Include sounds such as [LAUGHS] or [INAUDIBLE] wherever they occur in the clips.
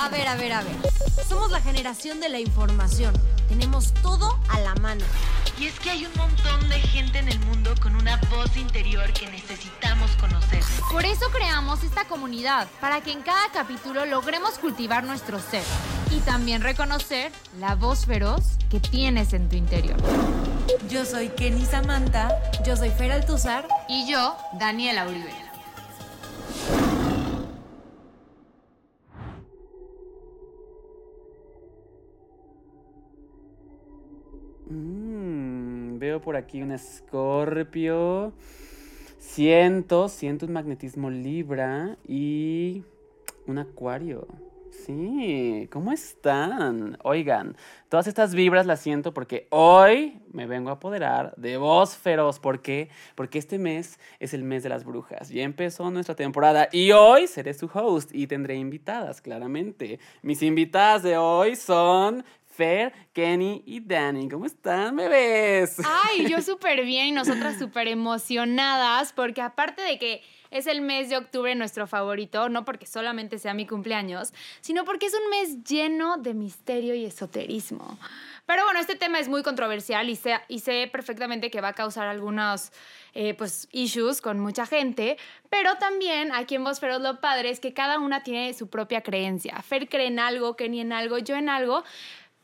A ver, a ver, a ver. Somos la generación de la información. Tenemos todo a la mano. Y es que hay un montón de gente en el mundo con una voz interior que necesitamos conocer. Por eso creamos esta comunidad, para que en cada capítulo logremos cultivar nuestro ser y también reconocer la voz feroz que tienes en tu interior. Yo soy Kenny Samantha. Yo soy Fer Altuzar. Y yo, Daniela Uribe. Mm, veo por aquí un escorpio. Siento, siento un magnetismo libra y un acuario. Sí, ¿cómo están? Oigan, todas estas vibras las siento porque hoy me vengo a apoderar de voz feroz. ¿Por qué? Porque este mes es el mes de las brujas. Ya empezó nuestra temporada y hoy seré su host y tendré invitadas, claramente. Mis invitadas de hoy son Fer, Kenny y Danny. ¿Cómo están, bebés? Ay, yo [LAUGHS] súper bien y nosotras súper emocionadas porque aparte de que es el mes de octubre nuestro favorito, no porque solamente sea mi cumpleaños, sino porque es un mes lleno de misterio y esoterismo. Pero bueno, este tema es muy controversial y sé, y sé perfectamente que va a causar algunos eh, pues, issues con mucha gente, pero también aquí en Voz Feroz lo padre es que cada una tiene su propia creencia. Fer cree en algo, Kenny en algo, yo en algo,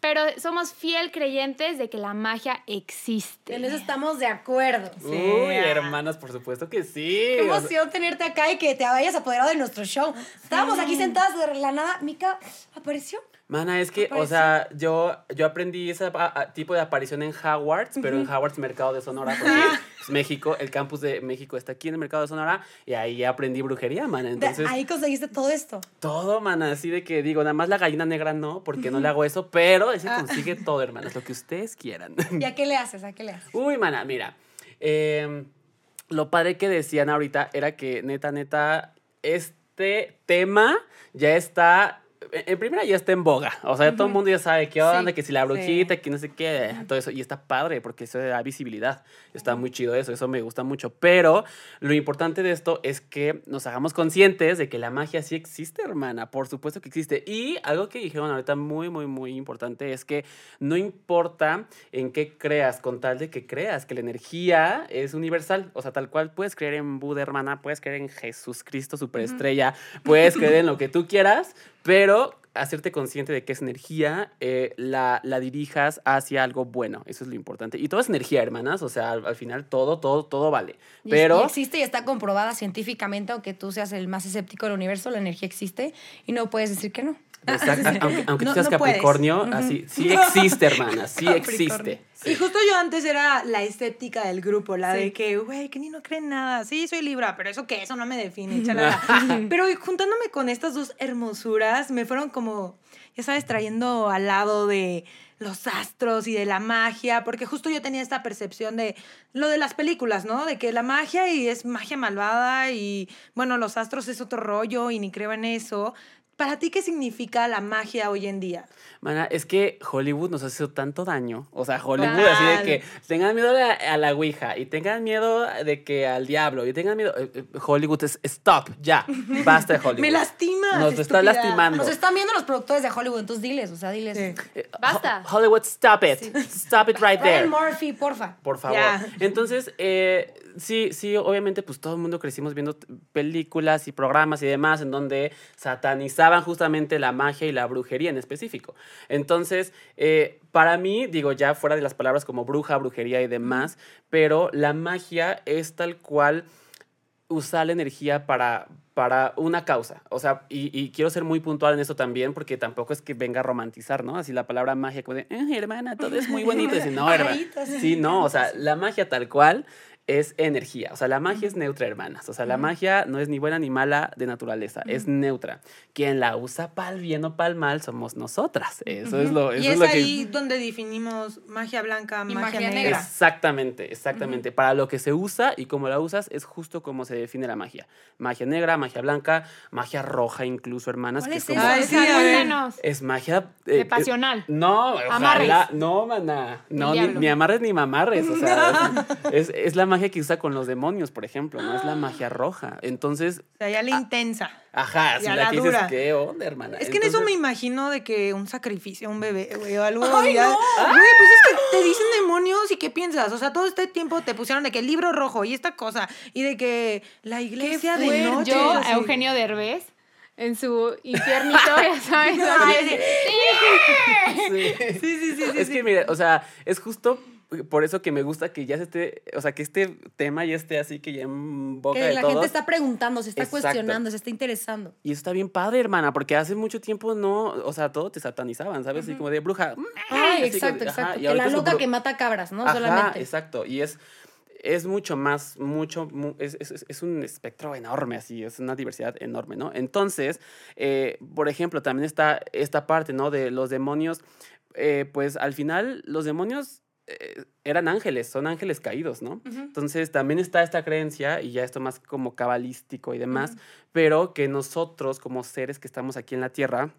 pero somos fiel creyentes de que la magia existe. En eso estamos de acuerdo. Uy, hermanas, por supuesto que sí. Qué emoción tenerte acá y que te hayas apoderado de nuestro show. Estábamos aquí sentadas de la nada. Mica apareció. Mana, es que, o sea, yo, yo aprendí ese tipo de aparición en Hogwarts, pero en Hogwarts Mercado de Sonora, [LAUGHS] porque México, el campus de México está aquí en el Mercado de Sonora, y ahí aprendí brujería, mana. Entonces, ahí conseguiste todo esto. Todo, mana, así de que digo, nada más la gallina negra no, porque no le hago eso, pero ese ah. consigue todo, hermanas, lo que ustedes quieran. [LAUGHS] ¿Y a qué le haces? ¿A qué le haces? Uy, mana, mira, em, lo padre que decían ahorita era que, neta, neta, este tema ya está en primera ya está en boga. O sea, todo el mundo ya sabe qué onda, que si la brujita, que no sé qué, todo eso. Y está padre porque eso da visibilidad. Está muy chido eso, eso me gusta mucho. Pero lo importante de esto es que nos hagamos conscientes de que la magia sí existe, hermana. Por supuesto que existe. Y algo que dijeron ahorita muy, muy, muy importante es que no importa en qué creas, con tal de que creas que la energía es universal. O sea, tal cual puedes creer en Buda, hermana, puedes creer en Jesús Cristo, superestrella, puedes creer en lo que tú quieras, pero hacerte consciente de que es energía, eh, la, la, dirijas hacia algo bueno. Eso es lo importante. Y todo es energía, hermanas. O sea, al, final todo, todo, todo vale. Pero... Y existe y está comprobada científicamente, aunque tú seas el más escéptico del universo, la energía existe y no puedes decir que no. [LAUGHS] Exacto. Aunque, tú seas Capricornio, así, sí [LAUGHS] existe, hermana, sí existe. Y justo yo antes era la escéptica del grupo, la de que, güey, que ni no creen nada. Sí, soy Libra, pero eso qué, eso no me define. [LAUGHS] pero juntándome con estas dos hermosuras, me fueron como, ya sabes, trayendo al lado de los astros y de la magia, porque justo yo tenía esta percepción de lo de las películas, ¿no? De que la magia y es magia malvada y bueno, los astros es otro rollo y ni creo en eso, ¿Para ti qué significa la magia hoy en día? Mana, es que Hollywood nos ha hecho tanto daño. O sea, Hollywood así de que tengan miedo a la, Ouija y tengan miedo de que al diablo y tengan miedo. Eh, eh, Hollywood es stop, ya. [LAUGHS] Basta de Hollywood. Me lastima. Nos está lastimando. Nos están viendo los productores de Hollywood, entonces diles, o sea, diles. Eh, Basta. Hollywood, stop it. Stop it right there. Murphy, porfa. Por favor. Entonces, eh sí, sí, obviamente, pues todo el mundo crecimos viendo películas y programas y demás en donde justamente la magia y la brujería en específico. Entonces, eh, para mí, digo, ya fuera de las palabras como bruja, brujería y demás, pero la magia es tal cual usar la energía para, para una causa. O sea, y, quiero ser muy puntual en eso también, porque tampoco es que venga a romantizar, ¿no? Así la palabra magia, como de, eh, hermana, todo es muy bonito. no, hermana. [LAUGHS] Sí, no, o sea, la magia tal cual es energía. O sea, la magia es neutra, hermanas. O sea, la magia no es ni buena ni mala de naturaleza, es neutra. Quien la usa para el bien o para el mal somos nosotras. Eso es lo, y es, ahí donde definimos magia blanca, magia, negra. Exactamente, exactamente. Para lo que se usa y cómo la usas es justo como se define la magia. Magia negra, magia blanca, magia roja incluso, hermanas. que es, como, es magia... Eh, de pasional. no, ojalá, no, maná. No, ni, amarres ni mamarres. O sea, [LAUGHS] es, es la magia que usa con los demonios, por ejemplo, ¿no? Es la magia roja. Entonces, O sea, ya la intensa. ajá, si la la que dices, dura. ¿qué onda, hermana? Es que en eso me imagino de que un sacrificio, un bebé, güey, o algo. ¡Ay, ya- no! Güey, pues es que te dicen demonios y ¿qué piensas? O sea, todo este tiempo te pusieron de que el libro rojo y esta cosa y de que la iglesia de noche. Yo, así. a Eugenio Derbez, en su infiernito, ya [LAUGHS] sabes. así. Sí. Sí, sí, sí, sí. es sí. que, mire, o sea, es justo por eso que me gusta que ya se esté, o sea, que este tema ya esté así, que ya en boca Que de la todos. gente está preguntando, se está Exacto. cuestionando, se está interesando. Y eso está bien padre, hermana, porque hace mucho tiempo no, o sea, todo te satanizaban, ¿sabes? Así como de bruja. mm, Ay, exacto, ajá, exacto. Que la loca bru- que mata cabras, ¿no? Ajá, Solamente. exacto. Y es, es mucho más, mucho, mu- es, es- es un espectro enorme, así, es una diversidad enorme, ¿no? Entonces, eh, por ejemplo, también está esta parte, ¿no? De los demonios, eh, pues al final los demonios eh, eran ángeles, son ángeles caídos, ¿no? Entonces también está esta creencia, y ya esto más como cabalístico y demás, pero que nosotros como seres que estamos aquí en la Tierra,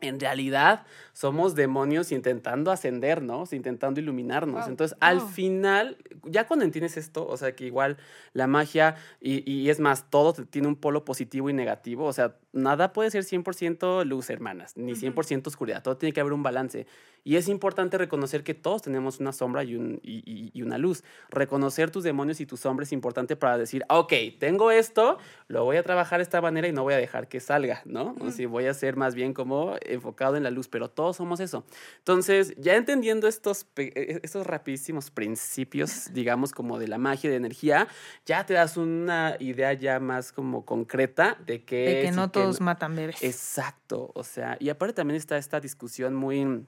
en realidad somos demonios intentando ascendernos, intentando iluminarnos. Wow. Entonces, al final, ya cuando entiendes esto, o sea, que igual la magia, y, y es más, todo tiene un polo positivo y negativo, o sea, nada puede ser 100% luz, hermanas, ni 100% oscuridad, todo tiene que haber un balance. Y es importante reconocer que todos tenemos una sombra y, un- y- y- y una luz. Reconocer tus demonios y tus sombras es importante para decir, "Ah, ok, tengo esto, lo voy a trabajar de esta manera y no voy a dejar que salga, ¿no? O sea, voy a ser más bien como enfocado en la luz, pero todos somos eso. Entonces, ya entendiendo estos, pe- e- estos rapidísimos principios, digamos, como de la magia y de energía, ya te das una idea ya más como concreta de que... De que es y no que todos matan bebés. Exacto, o sea, y aparte también está esta discusión muy...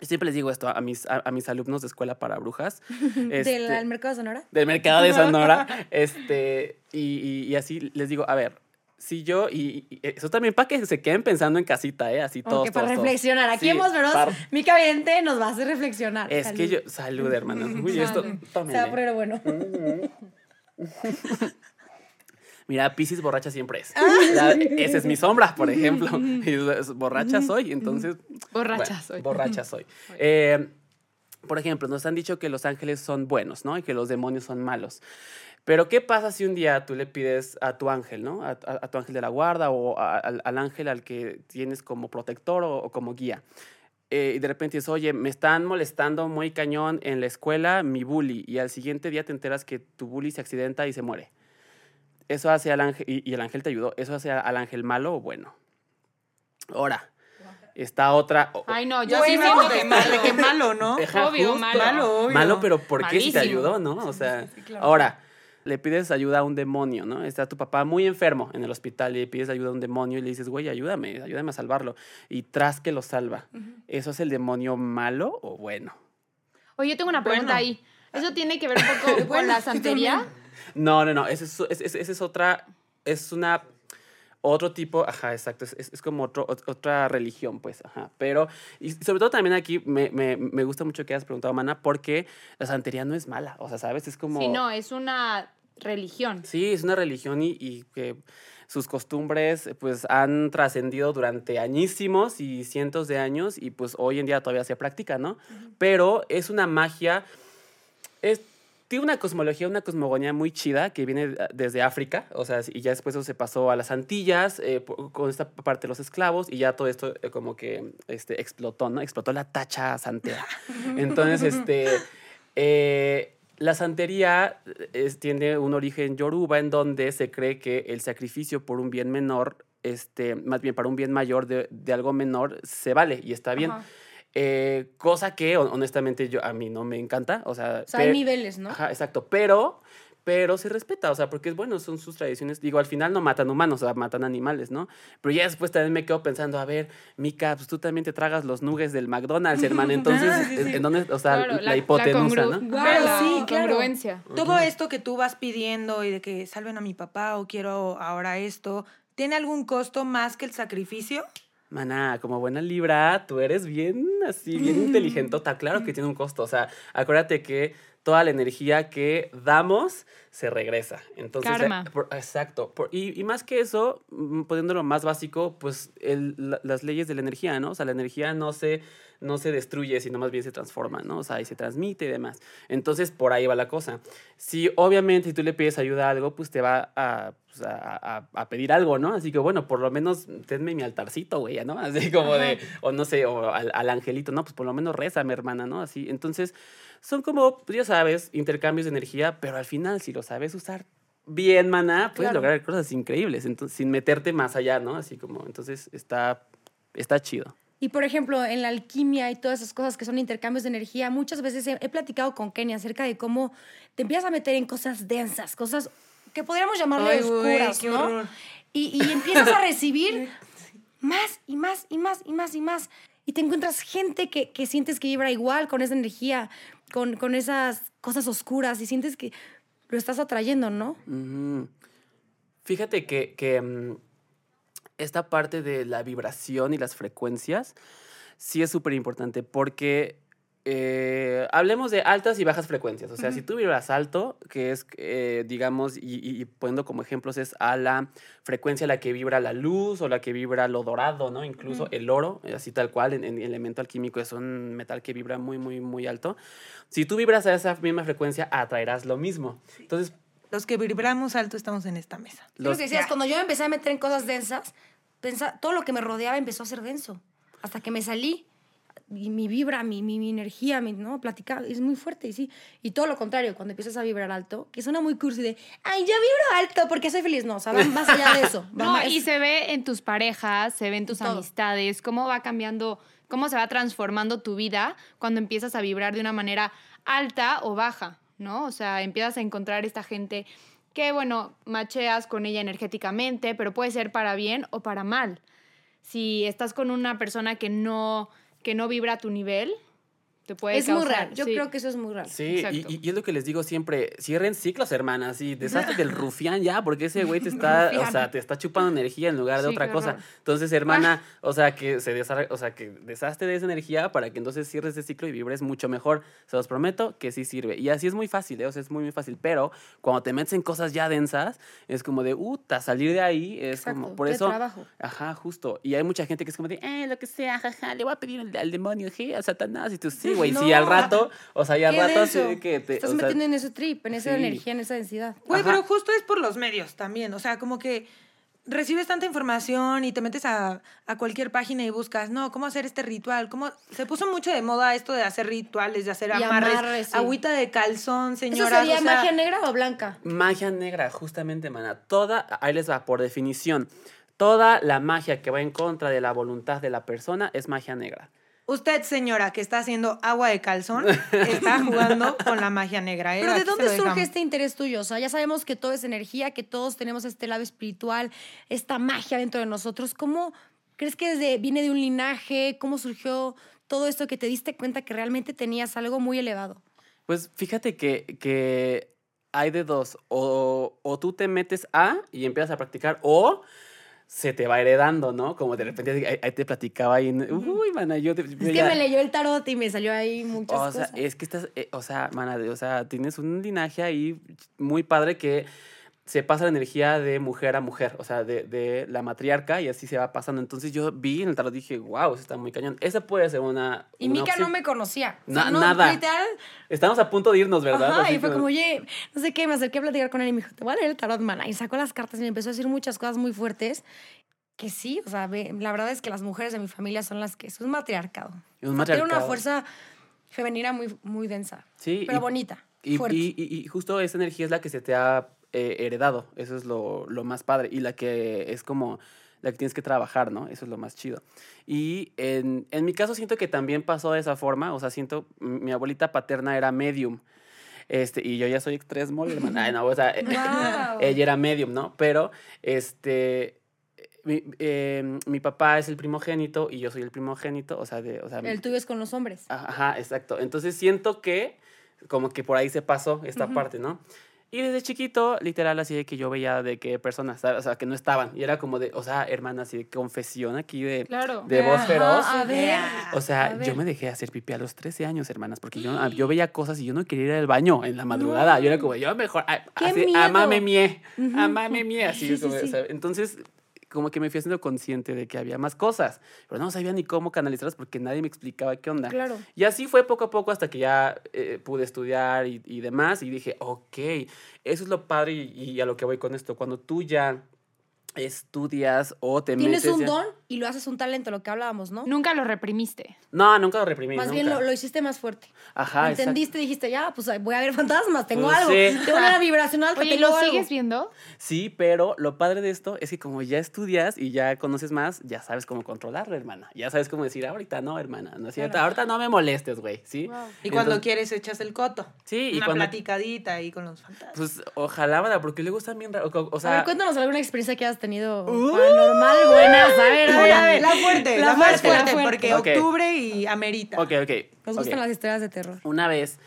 Siempre les digo esto a mis, a, a mis alumnos de escuela para brujas. [LAUGHS] ¿Del este, del mercado de Sonora? del mercado de Sonora. [LAUGHS] este, y, y- y así les digo, a ver, si yo, y, y eso también para que se queden pensando en casita, ¿eh? Así todos. Como que para todos, todos. reflexionar. Aquí Sí, hemos, ¿verdad? par- Mica Vidente nos va a hacer reflexionar. Es que Salud. yo, salud, hermanas. Uy, esto, Salud. Se va a poner bueno. [LAUGHS] Mira, Pisces borracha siempre es. Ah. La- esa es mi sombra, por ejemplo. [LAUGHS] Y es- borracha soy, entonces. Borracha bueno, soy. Borracha soy. [LAUGHS] Eh, por ejemplo, nos han dicho que los ángeles son buenos, ¿no? Y que los demonios son malos. Pero, ¿qué pasa si un día tú le pides a tu ángel, ¿no? A, a- a tu ángel de la guarda o a- al, al ángel al que tienes como protector o, o como guía? eh, y de repente dices, oye, me están molestando muy cañón en la escuela mi bully. Y al siguiente día te enteras que tu bully se accidenta y se muere. Eso hace al ángel, y, y el ángel te ayudó, eso hace al ángel malo o bueno. Ahora, está otra. Ay, no, yo sí siento que malo, que malo, ¿no? Obvio, justo. malo. Malo, obvio. Malo, pero ¿por qué si te ayudó, no? O sea, ahora, le pides ayuda a un demonio, ¿no? Está tu papá muy enfermo en el hospital y le pides ayuda a un demonio y le dices, güey, ayúdame, ayúdame a salvarlo. Y tras que lo salva, ¿eso es el demonio malo o bueno? Oye, yo tengo una pregunta Bueno. ahí. ¿Eso tiene que ver un poco [LAUGHS] con la sí, santería? No, no, no, esa es, es- es- es otra, es una, otro tipo, ajá, exacto, es, como otro, ot- otra religión, pues, ajá, pero, y sobre todo también aquí me, me, me gusta mucho que hayas preguntado, Mana, porque la santería no es mala, o sea, ¿sabes? Es como... Sí, no, es una religión. Sí, es una religión y, y que sus costumbres pues han trascendido durante añísimos y cientos de años y pues hoy en día todavía se practica, ¿no? Pero es una magia, es, tiene una cosmología, una cosmogonía muy chida que viene de- desde África, o sea, y ya después eso se pasó a las Antillas eh, con esta parte de los esclavos y ya todo esto eh, como que este, explotó, ¿no? Explotó la tacha santera. [LAUGHS] Entonces, este... eh, la santería es- tiene un origen yoruba en donde se cree que el sacrificio por un bien menor, este, más bien para un bien mayor de, de algo menor, se vale y está bien. Ajá. Eh, cosa que hon- honestamente yo, a mí no me encanta. O sea, O sea, hay niveles, ¿no? Ajá, exacto. Pero, pero se respeta, o sea, porque es bueno, son sus tradiciones. Digo, al final no matan humanos, o sea, matan animales, ¿no? Pero ya después también me quedo pensando, a ver, Mika, pues tú también te tragas los nuggets del McDonald's, hermano. [LAUGHS] Entonces, Ah, sí, sí. ¿en dónde? O sea, Claro, la, hipotenusa, ¿no? La sí, claro. congruencia. Todo esto que tú vas pidiendo y de que salven a mi papá o quiero ahora esto, ¿tiene algún costo más que el sacrificio? Maná, como buena libra, tú eres bien así, bien inteligentota. Claro que tiene un costo. O sea, acuérdate que toda la energía que damos se regresa. Entonces, Karma. eh, por- exacto. Por- y, y más que eso, mm, poniéndolo más básico, pues el- la- las leyes de la energía, ¿no? O sea, la energía no se, no se destruye, sino más bien se transforma, ¿no? O sea, y se transmite y demás. Entonces, por ahí va la cosa. Si obviamente si tú le pides ayuda a algo, pues te va a, pues, a, a- a pedir algo, ¿no? Así que bueno, por lo menos tenme mi altarcito, güey, ¿no? [LAUGHS] Así como de, o no sé, o al, al angelito, ¿no? Pues por lo menos reza, mi hermana, ¿no? Así, entonces, son como, pues, ya sabes, intercambios de energía, pero al final, si lo sabes usar bien, maná, puedes Claro. lograr cosas increíbles, entonces, sin meterte más allá, ¿no? Así como, entonces, está, está chido. Y por ejemplo, en la alquimia y todas esas cosas que son intercambios de energía, muchas veces he, he platicado con Kenny acerca de cómo te empiezas a meter en cosas densas, cosas que podríamos llamarle Ay, oscuras, ¿no? Y, y empiezas a [LAUGHS] recibir más y más y más y más y más. Y te encuentras gente que, que sientes que vibra igual con esa energía, con, con esas cosas oscuras y sientes que lo estás atrayendo, ¿no? Fíjate que, que, mm, esta parte de la vibración y las frecuencias sí es súper importante porque eh, hablemos de altas y bajas frecuencias. O sea, si tú vibras alto, que es, eh, digamos, y, y- y poniendo como ejemplos, es a la frecuencia a la que vibra la luz o la que vibra lo dorado, ¿no? Incluso el oro, así tal cual, en, en elemento alquímico es un metal que vibra muy, muy, muy alto. Si tú vibras a esa misma frecuencia, atraerás lo mismo. Entonces, Los que vibramos alto estamos en esta mesa. Lo los- que decías, cuando yo me empecé a meter en cosas densas, pensa- todo lo que me rodeaba empezó a ser denso. Hasta que me salí, y mi vibra, mi, mi, mi energía, mi, ¿no? Platicar, es muy fuerte, y sí. Y todo lo contrario, cuando empiezas a vibrar alto, que suena muy cursi de, ay, yo vibro alto porque soy feliz. No, o sea, va más allá de eso. [LAUGHS] No, más- y se ve en tus parejas, se ve en tus Todo. amistades, cómo va cambiando, cómo se va transformando tu vida cuando empiezas a vibrar de una manera alta o baja, ¿no? O sea, empiezas a encontrar esta gente que, bueno, macheas con ella energéticamente, pero puede ser para bien o para mal. Si estás con una persona que no, que no vibra a tu nivel, te puede es muy causar- real. Yo sí. creo que eso es muy real. Sí, y, y- y es lo que les digo siempre, cierren ciclos, hermanas, y deshazte del [LAUGHS] rufián ya, porque ese güey te [LAUGHS] está, o sea, te está chupando energía en lugar de Sí, otra cosa. horror. Entonces, hermana, o sea, que se o sea, que deshazte de esa energía para que entonces cierres ese ciclo y vibres mucho mejor. Se los prometo que sí sirve. Y así es muy fácil, ¿eh? o sea, es muy, muy fácil, pero cuando te metes en cosas ya densas, es como de, uta, salir de ahí es Exacto, como, por eso, trabajo. ajá, justo. Y hay mucha gente que es como de, eh, lo que sea, jaja, le voy a pedir al, al demonio, je, a Satanás, y tú, sí, güey, sí, No. al rato, o sea, y al rato denso. sí que te... Estás o sea, metiendo en ese trip, en esa sí. energía, en esa densidad. Güey, pero justo es por los medios también. O sea, como que recibes tanta información y te metes a, a cualquier página y buscas, no, ¿cómo hacer este ritual? ¿Cómo? Se puso mucho de moda esto de hacer rituales, de hacer Y amarres, amarres, sí. agüita de calzón, ¿Eso señora. sería magia negra o blanca? Magia negra, justamente, mana. Toda, ahí les va, por definición, toda la magia que va en contra de la voluntad de la persona es magia negra. Usted, señora, que está haciendo agua de calzón, está jugando con la magia negra. ¿eh? Pero ¿de dónde surge este interés tuyo? O sea, ya sabemos que todo es energía, que todos tenemos este lado espiritual, esta magia dentro de nosotros. ¿Cómo crees que desde, viene de un linaje? ¿Cómo surgió todo esto que te diste cuenta que realmente tenías algo muy elevado? Pues fíjate que, que hay de dos. O, o tú te metes a y empiezas a practicar, o se te va heredando, ¿no? Como de repente ahí, te platicaba ahí. en- Uy, mana, yo te. Es que me leyó el tarot y me salió ahí muchas O sea, cosas. es que estás, eh, o sea, mana, o sea, tienes un linaje ahí muy padre que se pasa la energía de mujer a mujer, o sea, de, de la matriarca y así se va pasando. Entonces yo vi en el tarot y dije, wow, eso está muy cañón. Esa puede ser una. y una Mika no opción. me conocía. O Na- sea, no, nada. Literal. Estamos a punto de irnos, ¿verdad? Ajá, y fue como- oye, no sé qué, me acerqué a platicar con él y me dijo, te voy a leer el tarot, mana. Y sacó las cartas y me empezó a decir muchas cosas muy fuertes. Que sí, o sea, la verdad es que las mujeres de mi familia son las que. Es matriarcado. Es un O sea, Tiene una matriarcado. fuerza femenina muy, muy densa. Sí, Pero y- bonita. Y- y- y justo esa energía es la que se te ha eh, heredado. Eso es lo, lo más padre. Y la que es como la que tienes que trabajar, ¿no? Eso es lo más chido. Y en, en mi caso siento que también pasó de esa forma. O sea, siento, mi abuelita paterna era medium. Este, y yo ya soy extra small, hermana. Ay, no, o sea, eh, Guau. ella era medium, ¿no? Pero, este, mi, eh, mi papá es el primogénito y yo soy el primogénito, o sea, de, o sea, El tuyo es con los hombres. Ajá, exacto. Entonces siento que como que por ahí se pasó esta parte, ¿no? Y desde chiquito, literal, así de que yo veía de que personas, ¿sabes? o sea, que no estaban. Y era como de, o sea, hermana, así de confesión aquí de, Claro. de voz Ajá, feroz. a ver. O sea, A yo me dejé hacer pipí a los 13 años, hermanas, porque yo, yo veía cosas y yo no quería ir al baño en la madrugada. Yo era como, yo mejor, a- ¡Qué así, amame mie, amame mie, así. Sí, sí, como, sí. o sea, entonces, como que me fui haciendo consciente de que había más cosas, pero no sabía ni cómo canalizarlas porque nadie me explicaba qué onda. Claro. Y así fue poco a poco hasta que ya eh, pude estudiar y, y demás. Y dije, ok, eso es lo padre y, y a lo que voy con esto. Cuando tú ya estudias o te Tienes metes... un ya- don y lo haces un talento, lo que hablábamos, ¿no? Nunca lo reprimiste. No, nunca lo reprimí. Más nunca. bien lo, lo hiciste más fuerte. Ajá, exacto. Entendiste, dijiste, ya, pues voy a ver fantasmas, tengo Pues, algo. sí. Tengo una vibración alta, Oye, ¿y tengo ¿lo algo. sigues viendo? Sí, pero lo padre de esto es que como ya estudias y ya conoces más, ya sabes cómo controlarlo, hermana. Ya sabes cómo decir, ahorita no, hermana. No es cierto, ahorita no me molestes, güey, ¿sí? Y cuando quieres echas el coto. Sí, y Una cuando... platicadita ahí con los fantasmas. Pues ojalá, ¿verdad? porque luego están bien raros. O, o a ver, cuéntanos alguna experiencia que hayas tenido Uh. paranormal, buenas. A ver, a ver, a ver. La fuerte, la, La más fuerte, la fuerte, fuerte. porque Ok. octubre y amerita. ok, ok. Nos gustan las historias de terror. Una vez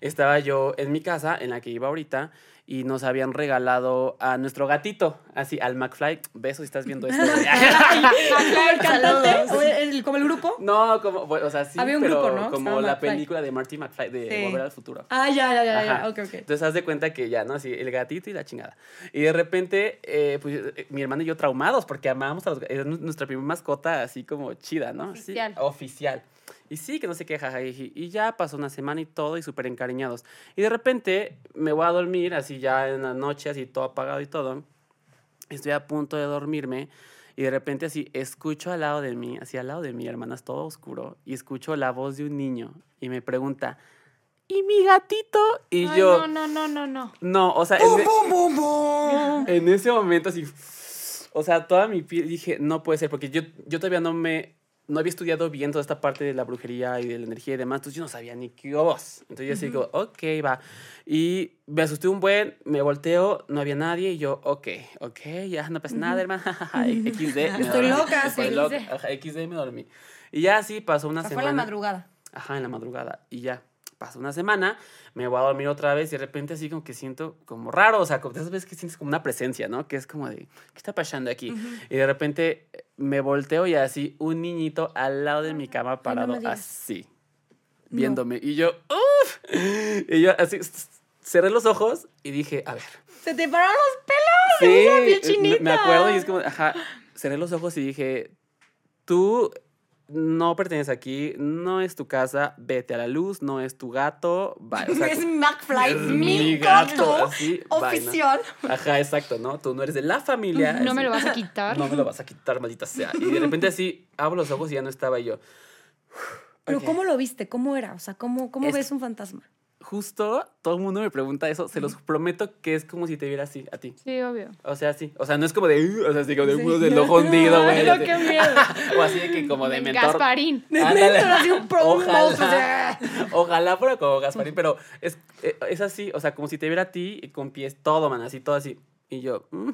estaba yo en mi casa, en la que iba ahorita, y nos habían regalado a nuestro gatito, así, al McFly. Besos si estás viendo esto. [LAUGHS] [LAUGHS] güey. ¿Como el cantante? Saludos. ¿O el- ¿Como el grupo? no, como, bueno, o sea, sí, Había un pero grupo, ¿no? como la McFly. película de Marty McFly, de Sí. Volver al Futuro. Ah, ya, ya, ya, ya. Ajá. Ok, ok. Entonces haz de cuenta que ya, ¿no? Así, el gatito y la chingada. Y de repente, eh, pues eh, mi hermana y yo traumados porque amábamos a los gatos. Era nu- nuestra primera mascota así como chida, ¿no? Oficial. oficial. Y sí, que no sé qué, jaja, y, y ya pasó una semana y todo, y súper encariñados. Y de repente me voy a dormir, así ya en la noche, así todo apagado y todo. Estoy a punto de dormirme. Y de repente así escucho al lado de mí, así al lado de mí, hermanas, todo oscuro, y escucho la voz de un niño y me pregunta, ¿y mi gatito? Y Ay, yo, no, no, no, no, no. no, o sea, en, e- [LAUGHS] en ese momento así, o sea, toda mi piel dije, no puede ser, porque yo, yo todavía no me, no había estudiado bien toda esta parte de la brujería y de la energía y demás, entonces yo no sabía ni qué voz. Entonces yo así digo, ok, va. Y me asusté un buen, me volteo, no había nadie y yo, ok, ok, ya no pasa nada, hermana, [LAUGHS] XD. Estoy loca, Estoy loca, XD. me dormí. Y ya así pasó una sea, fue semana. a la madrugada. Ajá, en la madrugada. Y ya, pasó una semana, me voy a dormir otra vez y de repente así como que siento como raro, o sea, como esas veces que sientes como una presencia, ¿no? Que es como de, ¿qué está pasando aquí? Y de repente eh, me volteo y así un niñito al lado de mi cama parado, digas. así, viéndome. Y yo, ¡Uf! Y yo así, cerré los ojos y dije, a ver. Se te pararon los pelos. Sí, eh, me acuerdo y es como, ajá, cerré los ojos y dije, tú no perteneces aquí, no es tu casa, vete a la luz, no es tu gato, bye. O [LAUGHS] sea, es McFly, es mi, gato, gato, así, oficial. Ajá, exacto, ¿no? Tú no eres de la familia. No me lo vas a quitar. No me lo vas a quitar, maldita sea. Y de repente así, abro los ojos y ya no estaba y yo. Pero. ¿cómo lo viste? ¿Cómo era? O sea, ¿cómo, cómo Es- ves un fantasma? Justo todo el mundo me pregunta eso, se los prometo que es como si te viera así, a ti. Sí, obvio. O sea, sí. O sea, no es como de. "Uh", o sea, así como de Sí. uno del [LAUGHS] ojo hundido, güey. No, qué miedo. [LAUGHS] o así de que como de mentor. Gasparín. [LAUGHS] Ándale. Así un pro- Ojalá. o sea. Ojalá fuera como Gasparín, pero es, eh, es así, o sea, como si te viera a ti y con pies todo, man, así, todo así. Y yo, mm,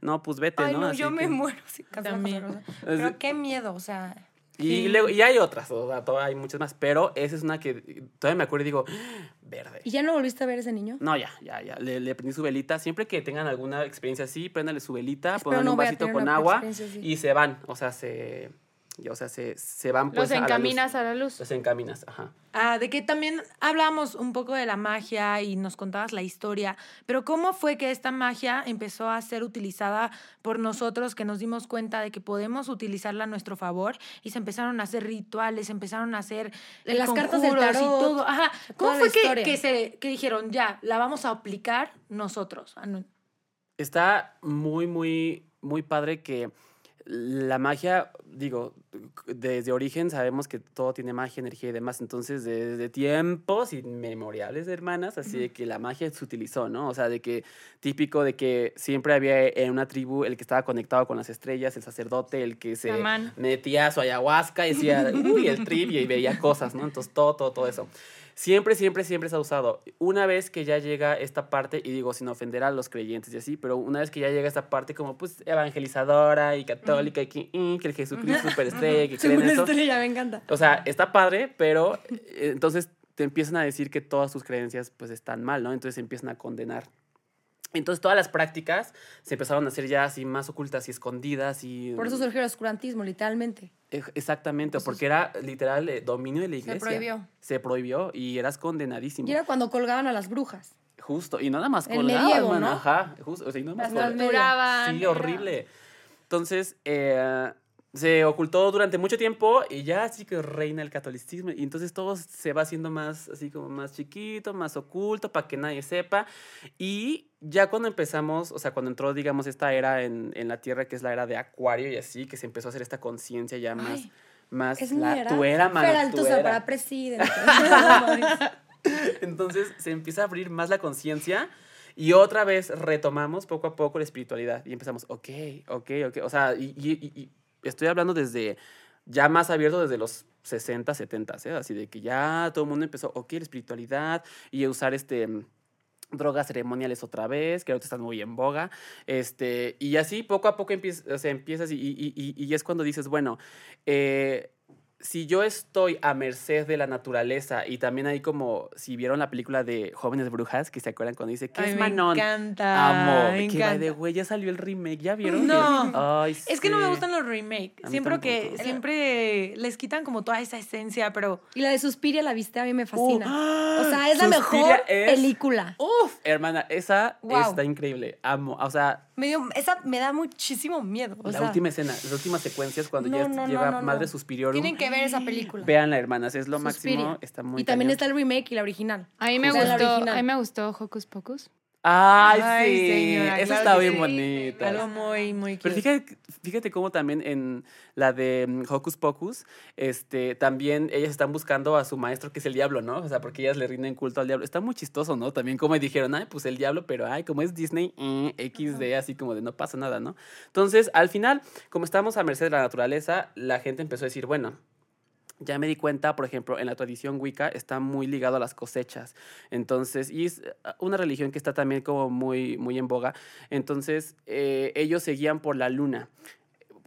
no, pues vete, Ay, ¿no? no, Así yo me muero. Una También. Pero qué miedo, o sea. Y, luego, y hay otras, o sea, todo- hay muchas más, pero esa es una que todavía me acuerdo y digo, verde. ¿Y ya no volviste a ver ese niño? No, ya, ya, ya. Le, le prendí su velita. Siempre que tengan alguna experiencia así, préndale su velita, Espero no un a vasito con agua y se van. O sea, se. Y, O sea, se, se van pues Los a la luz. encaminas a la luz. Los encaminas, ajá. Ah, de que también hablamos un poco de la magia y nos contabas la historia, pero ¿cómo fue que esta magia empezó a ser utilizada por nosotros que nos dimos cuenta de que podemos utilizarla a nuestro favor y se empezaron a hacer rituales, se empezaron a hacer eh, Las cartas del conjuros y tarot, todo? Ajá. ¿Cómo fue que, que, se, que dijeron, ya, la vamos a aplicar nosotros? Ah. Está muy, muy, muy padre que la magia, digo, desde origen sabemos que todo tiene magia, energía y demás. Entonces, desde tiempos inmemoriales, hermanas, así de que la magia se utilizó, ¿no? O sea, de que típico de que siempre había en una tribu el que estaba conectado con las estrellas, el sacerdote, el que se Chamán. metía su ayahuasca y decía, uy, el trivia y veía cosas, ¿no? Entonces, todo, todo, todo eso. Siempre, siempre, siempre se ha usado. Una vez que ya llega esta parte, y digo sin ofender a los creyentes y así, pero una vez que ya llega esta parte como pues evangelizadora y católica y que, mm, que el Jesucristo superestrella, que creen esto. estrella, me encanta. O sea, está padre, pero eh, entonces te empiezan a decir que todas tus creencias pues están mal, ¿no? Entonces empiezan a condenar Entonces todas las prácticas se empezaron a hacer ya así más ocultas y escondidas y... Por eso surgió el oscurantismo, literalmente. Exactamente, porque era literal eh, dominio de la iglesia. prohibió. Se prohibió y eras condenadísimo. Y era cuando colgaban a las brujas. Justo, y nada más El colgaban, medievo, ¿no? Ajá, justo, o sea, y nada más Las colgaban. Torturaban. Sí, horrible. Entonces, eh, se ocultó durante mucho tiempo y ya así que reina el catolicismo. Y entonces todo se va haciendo más, así como más chiquito, más oculto, para que nadie sepa. Y ya cuando empezamos, o sea, cuando entró, digamos, esta era en, en la Tierra, que es la era de Acuario y así, que se empezó a hacer esta conciencia ya más... Ay, más Es la, mi era. tu era, mano, para presidente. [LAUGHS] [LAUGHS] Entonces se empieza a abrir más la conciencia y otra vez retomamos poco a poco la espiritualidad y empezamos, ok, ok, ok. O sea, y, y- y- y estoy hablando desde ya más abierto desde los 60, 70, ¿eh? así de que ya todo el mundo empezó, ok, la espiritualidad y usar este drogas ceremoniales otra vez, que ahorita están muy en boga, este, y así poco a poco empiezas y, y es cuando dices, bueno, eh, si yo estoy a merced de la naturaleza y también hay como, si vieron la película de Jóvenes Brujas, que se acuerdan cuando dice, ¿qué Ay, es me Manon? encanta, Amo, me que by the encanta. way, ya salió el remake, ¿ya vieron? No. Ay, Es que no me gustan los remakes. Siempre que siempre les quitan como toda esa esencia, pero y la de Suspiria, la viste, a mí me fascina. Uh, o sea, es la mejor es- película. Uf, hermana, esa Wow. está increíble. Amo. O sea, Me dio- esa me da muchísimo miedo. O la sea, última escena, las últimas secuencias cuando No, ya no, llega no, no. Madre Suspiriorum. Tienen que ver esa película. Veanla, hermanas, es lo Suspiria. máximo. Está muy y también cañón. está el remake y la original. A mí me O sea, la gustó, original. a mí me gustó Hocus Pocus. Ay, Ay, sí. señora, claro está bien sí. bonita. algo muy, muy Pero cute. fíjate, fíjate cómo también en la de mm, Hocus Pocus, este, también ellas están buscando a su maestro, que es el diablo, ¿no? O sea, porque ellas le rinden culto al diablo. Está muy chistoso, ¿no? También como dijeron, ay, pues el diablo, pero ay, como es Disney, eh, XD, así como de no pasa nada, ¿no? Entonces, al final, como estábamos a merced de la naturaleza, la gente empezó a decir, bueno, ya me di cuenta, por ejemplo, en la tradición Wicca está muy ligado a las cosechas. Entonces, y es eh, una religión que está también como muy, muy en boga. Entonces, eh, ellos seguían por la luna.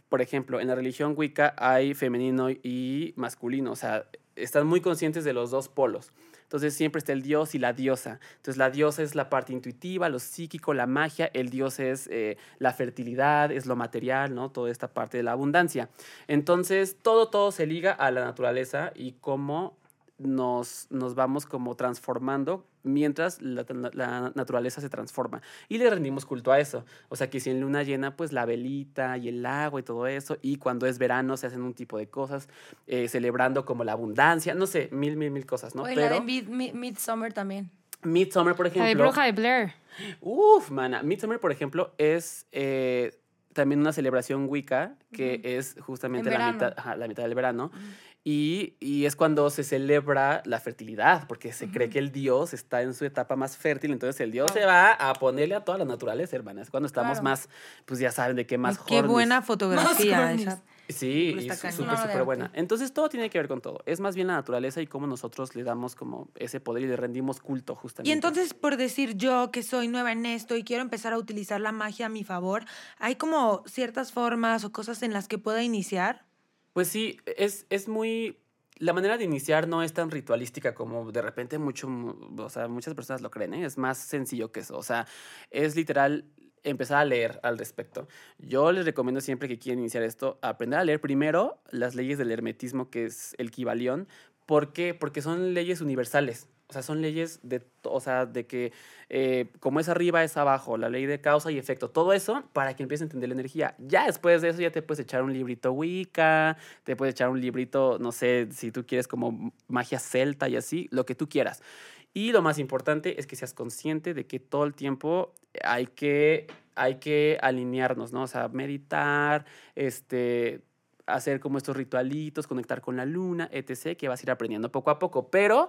Por ejemplo, en la religión Wicca hay femenino y masculino. O sea, están muy conscientes de los dos polos. Entonces siempre está el dios y la diosa. Entonces la diosa es la parte intuitiva, lo psíquico, la magia. El dios es eh, la fertilidad, es lo material, ¿no? Toda esta parte de la abundancia. Entonces todo, todo se liga a la naturaleza y cómo nos, nos vamos como transformando mientras la, la naturaleza se transforma. Y le rendimos culto a eso. O sea que si en luna llena, pues la velita y el agua y todo eso. Y cuando es verano se hacen un tipo de cosas, eh, celebrando como la abundancia, no sé, mil, mil, mil cosas, ¿no? Oye, la de Pero Mid- Mid- Midsummer también. Midsummer, por La de ejemplo. Bruja de Blair. Uf, mana. Midsummer, por ejemplo, es eh, también una celebración Wicca, que es justamente En la mitad, ajá, la mitad del verano. Y, y es cuando se celebra la fertilidad, porque se cree que el dios está en su etapa más fértil, entonces el dios se va a ponerle a toda la naturaleza, hermanas. Cuando estamos Claro. más, pues ya saben de qué más Qué hornies. buena fotografía esa. Sí, y súper, súper buena. Entonces todo tiene que ver con todo. Es más bien la naturaleza y cómo nosotros le damos como ese poder y le rendimos culto justamente. Y entonces, por decir yo que soy nueva en esto y quiero empezar a utilizar la magia a mi favor, ¿hay como ciertas formas o cosas en las que pueda iniciar? Pues sí, es, es muy... La manera de iniciar no es tan ritualística como de repente mucho, o sea, muchas personas lo creen, ¿eh? es más sencillo que eso. O sea, es literal empezar a leer al respecto. Yo les recomiendo siempre que quieren iniciar esto, aprender a leer primero las leyes del hermetismo, que es el Kibalión. ¿Por qué? Porque son leyes universales. O sea, son leyes de, o sea, de que eh, como es arriba es abajo, la ley de causa y efecto, todo eso para que empieces a entender la energía. Ya después de eso ya te puedes echar un librito Wicca, te puedes echar un librito, no sé, si tú quieres como magia celta y así, lo que tú quieras. Y lo más importante es que seas consciente de que todo el tiempo hay que, hay que alinearnos, ¿no? O sea, meditar, este, hacer como estos ritualitos, conectar con la luna, etc., que vas a ir aprendiendo poco a poco. Pero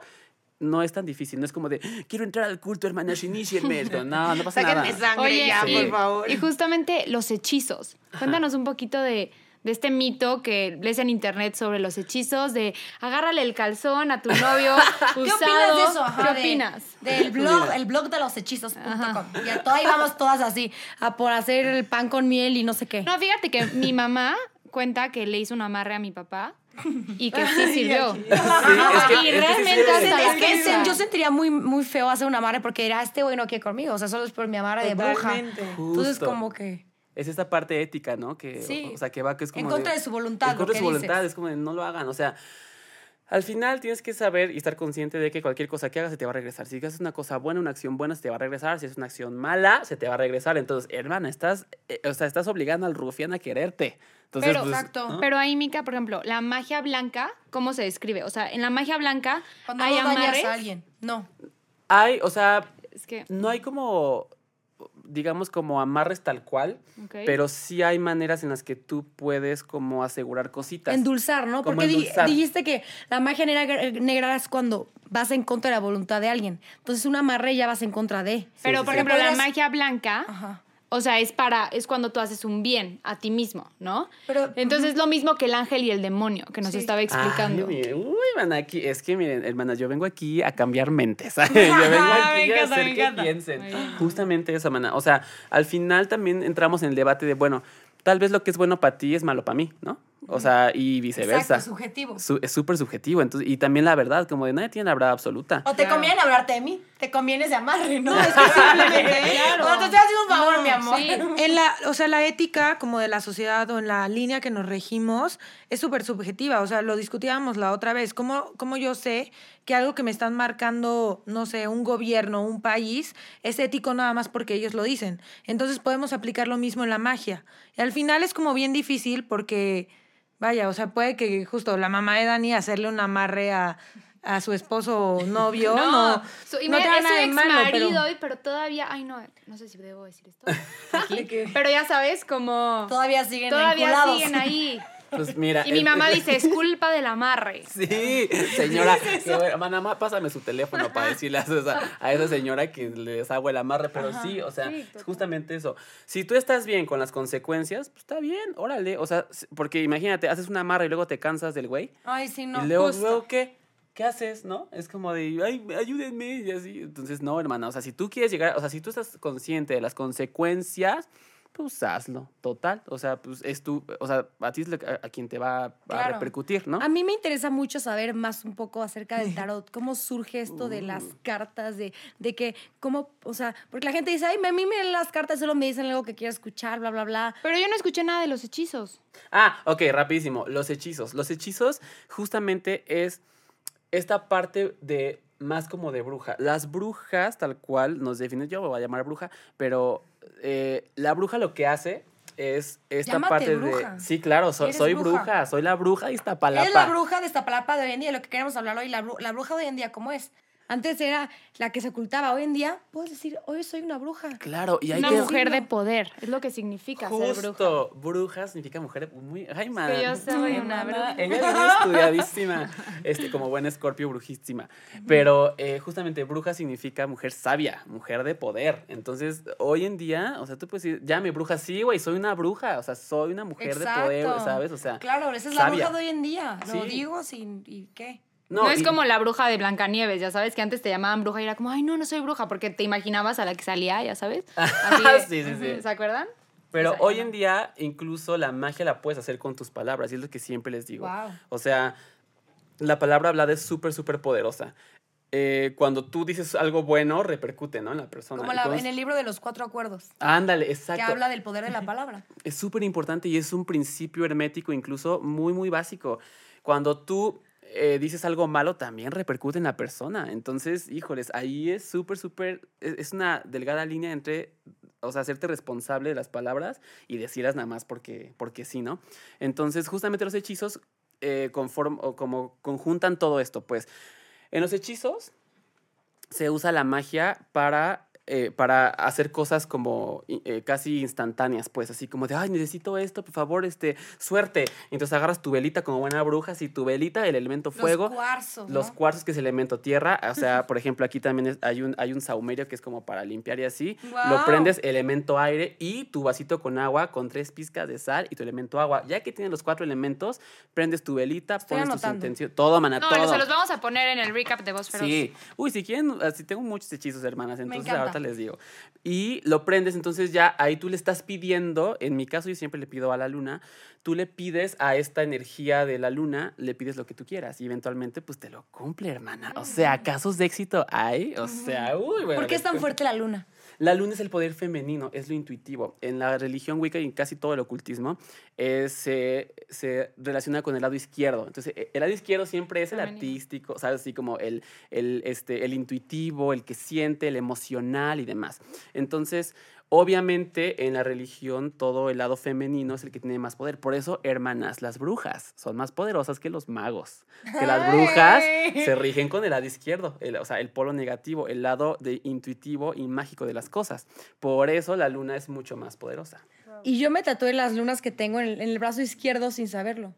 no es tan difícil, no es como de, quiero entrar al culto, hermanas, inícienme. No, no pasa nada. Sáquenme sangre Oye, ya, Sí. por favor. Y justamente los hechizos. Cuéntanos un poquito de, de este mito que lees en internet sobre los hechizos, de agárrale el calzón a tu [LAUGHS] novio ¿Qué opinas de eso? Ajá, ¿Qué de- opinas? Del blog, el blog de los hechizos.com. Todo ahí vamos todas así, a por hacer el pan con miel y no sé qué. No, fíjate que mi mamá cuenta que le hizo un amarre a mi papá y que sí sirvió. Sí, es que- y es que sí realmente hasta Es que se- yo sentiría muy, muy feo hacer un amarre porque era este güey no quiere conmigo. O sea, solo es por mi amarre de bruja. Entonces, como que. Es esta parte ética, ¿no? Que, Sí. o sea, que va, que es como En contra de su voluntad, En contra de su dices. voluntad, es como de no lo hagan. O sea, al final tienes que saber y estar consciente de que cualquier cosa que hagas se te va a regresar. Si haces una cosa buena, una acción buena, se te va a regresar. Si es una acción mala, se te va a regresar. Entonces, hermana, estás, eh, o sea, estás obligando al rufián a quererte. Entonces, Pero- pues, Exacto. ¿no? Pero ahí, Mica, por ejemplo, la magia blanca, ¿cómo se describe? O sea, en la magia blanca Cuando hay no amarres. a alguien. No. Hay, o sea, Es que, no hay como, digamos, como amarres tal cual, pero sí hay maneras en las que tú puedes como asegurar cositas. Endulzar, ¿no? Como Porque endulzar. dijiste que la magia negra, negra es cuando vas en contra de la voluntad de alguien. Entonces, un amarre ya vas en contra de. Pero, sí, por sí. ejemplo, la magia blanca, Ajá. O sea, es para, es cuando tú haces un bien a ti mismo, ¿no? Pero- Entonces es lo mismo que el ángel y el demonio que nos Sí. estaba explicando. Ay, uy, man, aquí, es que miren, hermanas, yo vengo aquí a cambiar mentes. [LAUGHS] yo vengo aquí Me a encanta, hacer me que encanta. piensen. Justamente eso, mana. O sea, al final también entramos en el debate de, bueno, tal vez lo que es bueno para ti es malo para mí, ¿no? O sea, y viceversa. Exacto, subjetivo. Su- es súper subjetivo. Entonces, y también la verdad, como de nadie tiene la verdad absoluta. O te conviene hablarte de mí, te conviene ese amarre, ¿no? es que [LAUGHS] simplemente, Claro. O te estoy haciendo un favor, No, mi amor. sí. [LAUGHS] En la, o sea, la ética como de la sociedad o en la línea que nos regimos es súper subjetiva. O sea, lo discutíamos la otra vez. ¿Cómo, ¿Cómo yo sé que algo que me están marcando, no sé, un gobierno, un país, es ético nada más porque ellos lo dicen? Entonces podemos aplicar lo mismo en la magia. Y al final es como bien difícil porque, vaya, o sea, puede que justo la mamá de Dani hacerle un amarre a, a su esposo o novio. [LAUGHS] No, no, su, y no me- es su ex malo, pero- marido, pero todavía, ay no, no sé si debo decir esto. [LAUGHS] aquí, pero ya sabes, como Todavía siguen todavía vinculados. siguen ahí. [LAUGHS] Pues mira. Y mi el- mamá dice, es [LAUGHS] culpa del amarre. Sí, señora. que bueno, mamá, pásame su teléfono para decirle a esa, a esa señora que les hago el amarre. Pero sí, o sea, sí, es justamente eso. Si tú estás bien con las consecuencias, pues está bien, órale. O sea, porque imagínate, haces un amarre y luego te cansas del güey. Ay, sí, no. y luego, justo. luego, ¿qué? ¿Qué haces, no? Es como de, ay, ayúdenme y así. Entonces, no, hermana. O sea, si tú quieres llegar, o sea, si tú estás consciente de las consecuencias, pues hazlo, total. O sea, pues es tú, o sea, a ti es a, a quien te va a Claro. repercutir, ¿no? A mí me interesa mucho saber más un poco acerca del [LAUGHS] tarot, cómo surge esto de las cartas, de, de que, cómo, o sea, porque la gente dice, ay, a mí me las cartas, solo me dicen algo que quiero escuchar, bla, bla, bla. Pero yo no escuché nada de los hechizos. Ah, ok, rapidísimo. Los hechizos. Los hechizos justamente es esta parte de más como de bruja. Las brujas, tal cual nos definen, yo me voy a llamar bruja, pero eh, la bruja lo que hace es esta Llámate parte bruja. de... Sí, claro, so- soy bruja. bruja. soy la bruja de Iztapalapa. Es la bruja de Iztapalapa de hoy en día, lo que queremos hablar hoy, la, bru- la bruja de hoy en día, ¿cómo es? Antes era la que se ocultaba, hoy en día puedes decir, hoy soy una bruja. Claro, y hay Una que... mujer de poder, es lo que significa ser bruja. Justo, bruja significa mujer muy... Ay, man. yo soy una bruja. Ella viene [LAUGHS] estudiadísima, este, como buena escorpio brujísima. Pero eh, justamente bruja significa mujer sabia, mujer de poder. Entonces, hoy en día, o sea, tú puedes decir, llame bruja, sí, güey, soy una bruja, o sea, soy una mujer de poder. ¿sabes? O sea, Claro, esa es la sabia. bruja de hoy en día. Lo Sí. digo sin, ¿y qué? No, es y- como la bruja de Blancanieves, ya sabes, que antes te llamaban bruja y era como, ay, no, no soy bruja, porque te imaginabas a la que salía, ya sabes. [LAUGHS] Así de- Sí, sí, sí. ¿Se acuerdan? Pero hoy en día, incluso la magia la puedes hacer con tus palabras, y es lo que siempre les digo. Wow. O sea, la palabra hablada es súper, súper poderosa. Eh, cuando tú dices algo bueno, repercute, ¿no? En la persona. Como la- Entonces- en el libro de los cuatro acuerdos, Ándale, que exacto. habla del poder de la palabra. Es súper importante y es un principio hermético, incluso muy, muy básico. Cuando tú eh, dices algo malo, también repercute en la persona. Entonces, híjoles, ahí es súper, súper, es es una delgada línea entre, o sea, hacerte responsable de las palabras y decirlas nada más porque, porque sí, ¿no? Entonces, justamente los hechizos eh, como conjuntan todo esto, pues. En los hechizos se usa la magia para, eh, para hacer cosas como eh, casi instantáneas, pues así como de, ay, necesito esto, por favor, este, suerte. Entonces agarras tu velita como buena bruja, así tu velita, el elemento fuego. Los cuarzos, ¿no? Los cuarzos, que es elemento tierra. O sea, [LAUGHS] por ejemplo, aquí también es- hay, un, hay un saumerio que es como para limpiar y así. Lo prendes, elemento aire y tu vasito con agua con tres pizcas de sal y tu elemento agua. Ya que tienes los cuatro elementos, prendes tu velita, Estoy pones tus intenciones. Todo, mana, No, todo. se los vamos a poner en el recap de Voz Feroz. Sí. Uy, si quieren, así tengo muchos hechizos, hermanas, entonces encanta. Les digo. Y lo prendes, entonces ya ahí tú le estás pidiendo, en mi caso yo siempre le pido a la luna, tú le pides a esta energía de la luna, le pides lo que tú quieras y eventualmente pues te lo cumple, hermana. O sea, casos de éxito hay, o sea, uy, bueno. ¿Por qué es tan fuerte la luna? La luna es el poder femenino, es lo intuitivo. En la religión Wicca y en casi todo el ocultismo es, se- se relaciona con el lado izquierdo. Entonces, e- el lado izquierdo siempre es el Femenino. artístico, ¿sabes? Así como el, el, este, el intuitivo, el que siente, el emocional y demás. Entonces, obviamente en la religión todo el lado femenino es el que tiene más poder. Por eso, hermanas, las brujas son más poderosas que los magos. Que las brujas se rigen con el lado izquierdo, el- o sea, el polo negativo, el lado de intuitivo y mágico de las cosas. Por eso la luna es mucho más poderosa. Y yo me tatué las lunas que tengo en el, en el brazo izquierdo sin saberlo.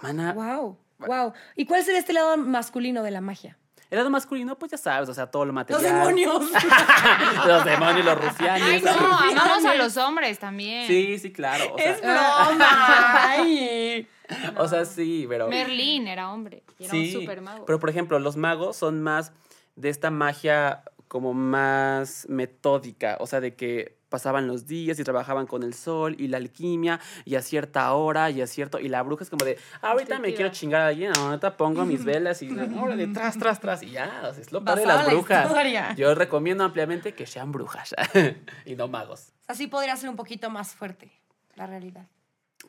Mana, Wow, wow. ¿Y cuál sería este lado masculino de la magia? El lado masculino, pues ya sabes, o sea, todo lo material. Los demonios. [LAUGHS] los demonios, los rufianes. Ay, no, amamos a los hombres también. Sí, sí, claro. O sea, es broma. Ay. o sea, sí, pero... Merlín era hombre y era un super mago. Pero, por ejemplo, los magos son más de esta magia como más metódica, o sea, de que pasaban los días y trabajaban con el sol y la alquimia y a cierta hora y a cierto... Y la bruja es como de, ahorita me quiero chingar a alguien, ahorita pongo mis velas y [LAUGHS] órale, tras, tras, tras y ya, o sea, es lo padre de las la brujas. Yo recomiendo ampliamente que sean brujas [LAUGHS] y no magos. Así podría ser un poquito más fuerte la realidad.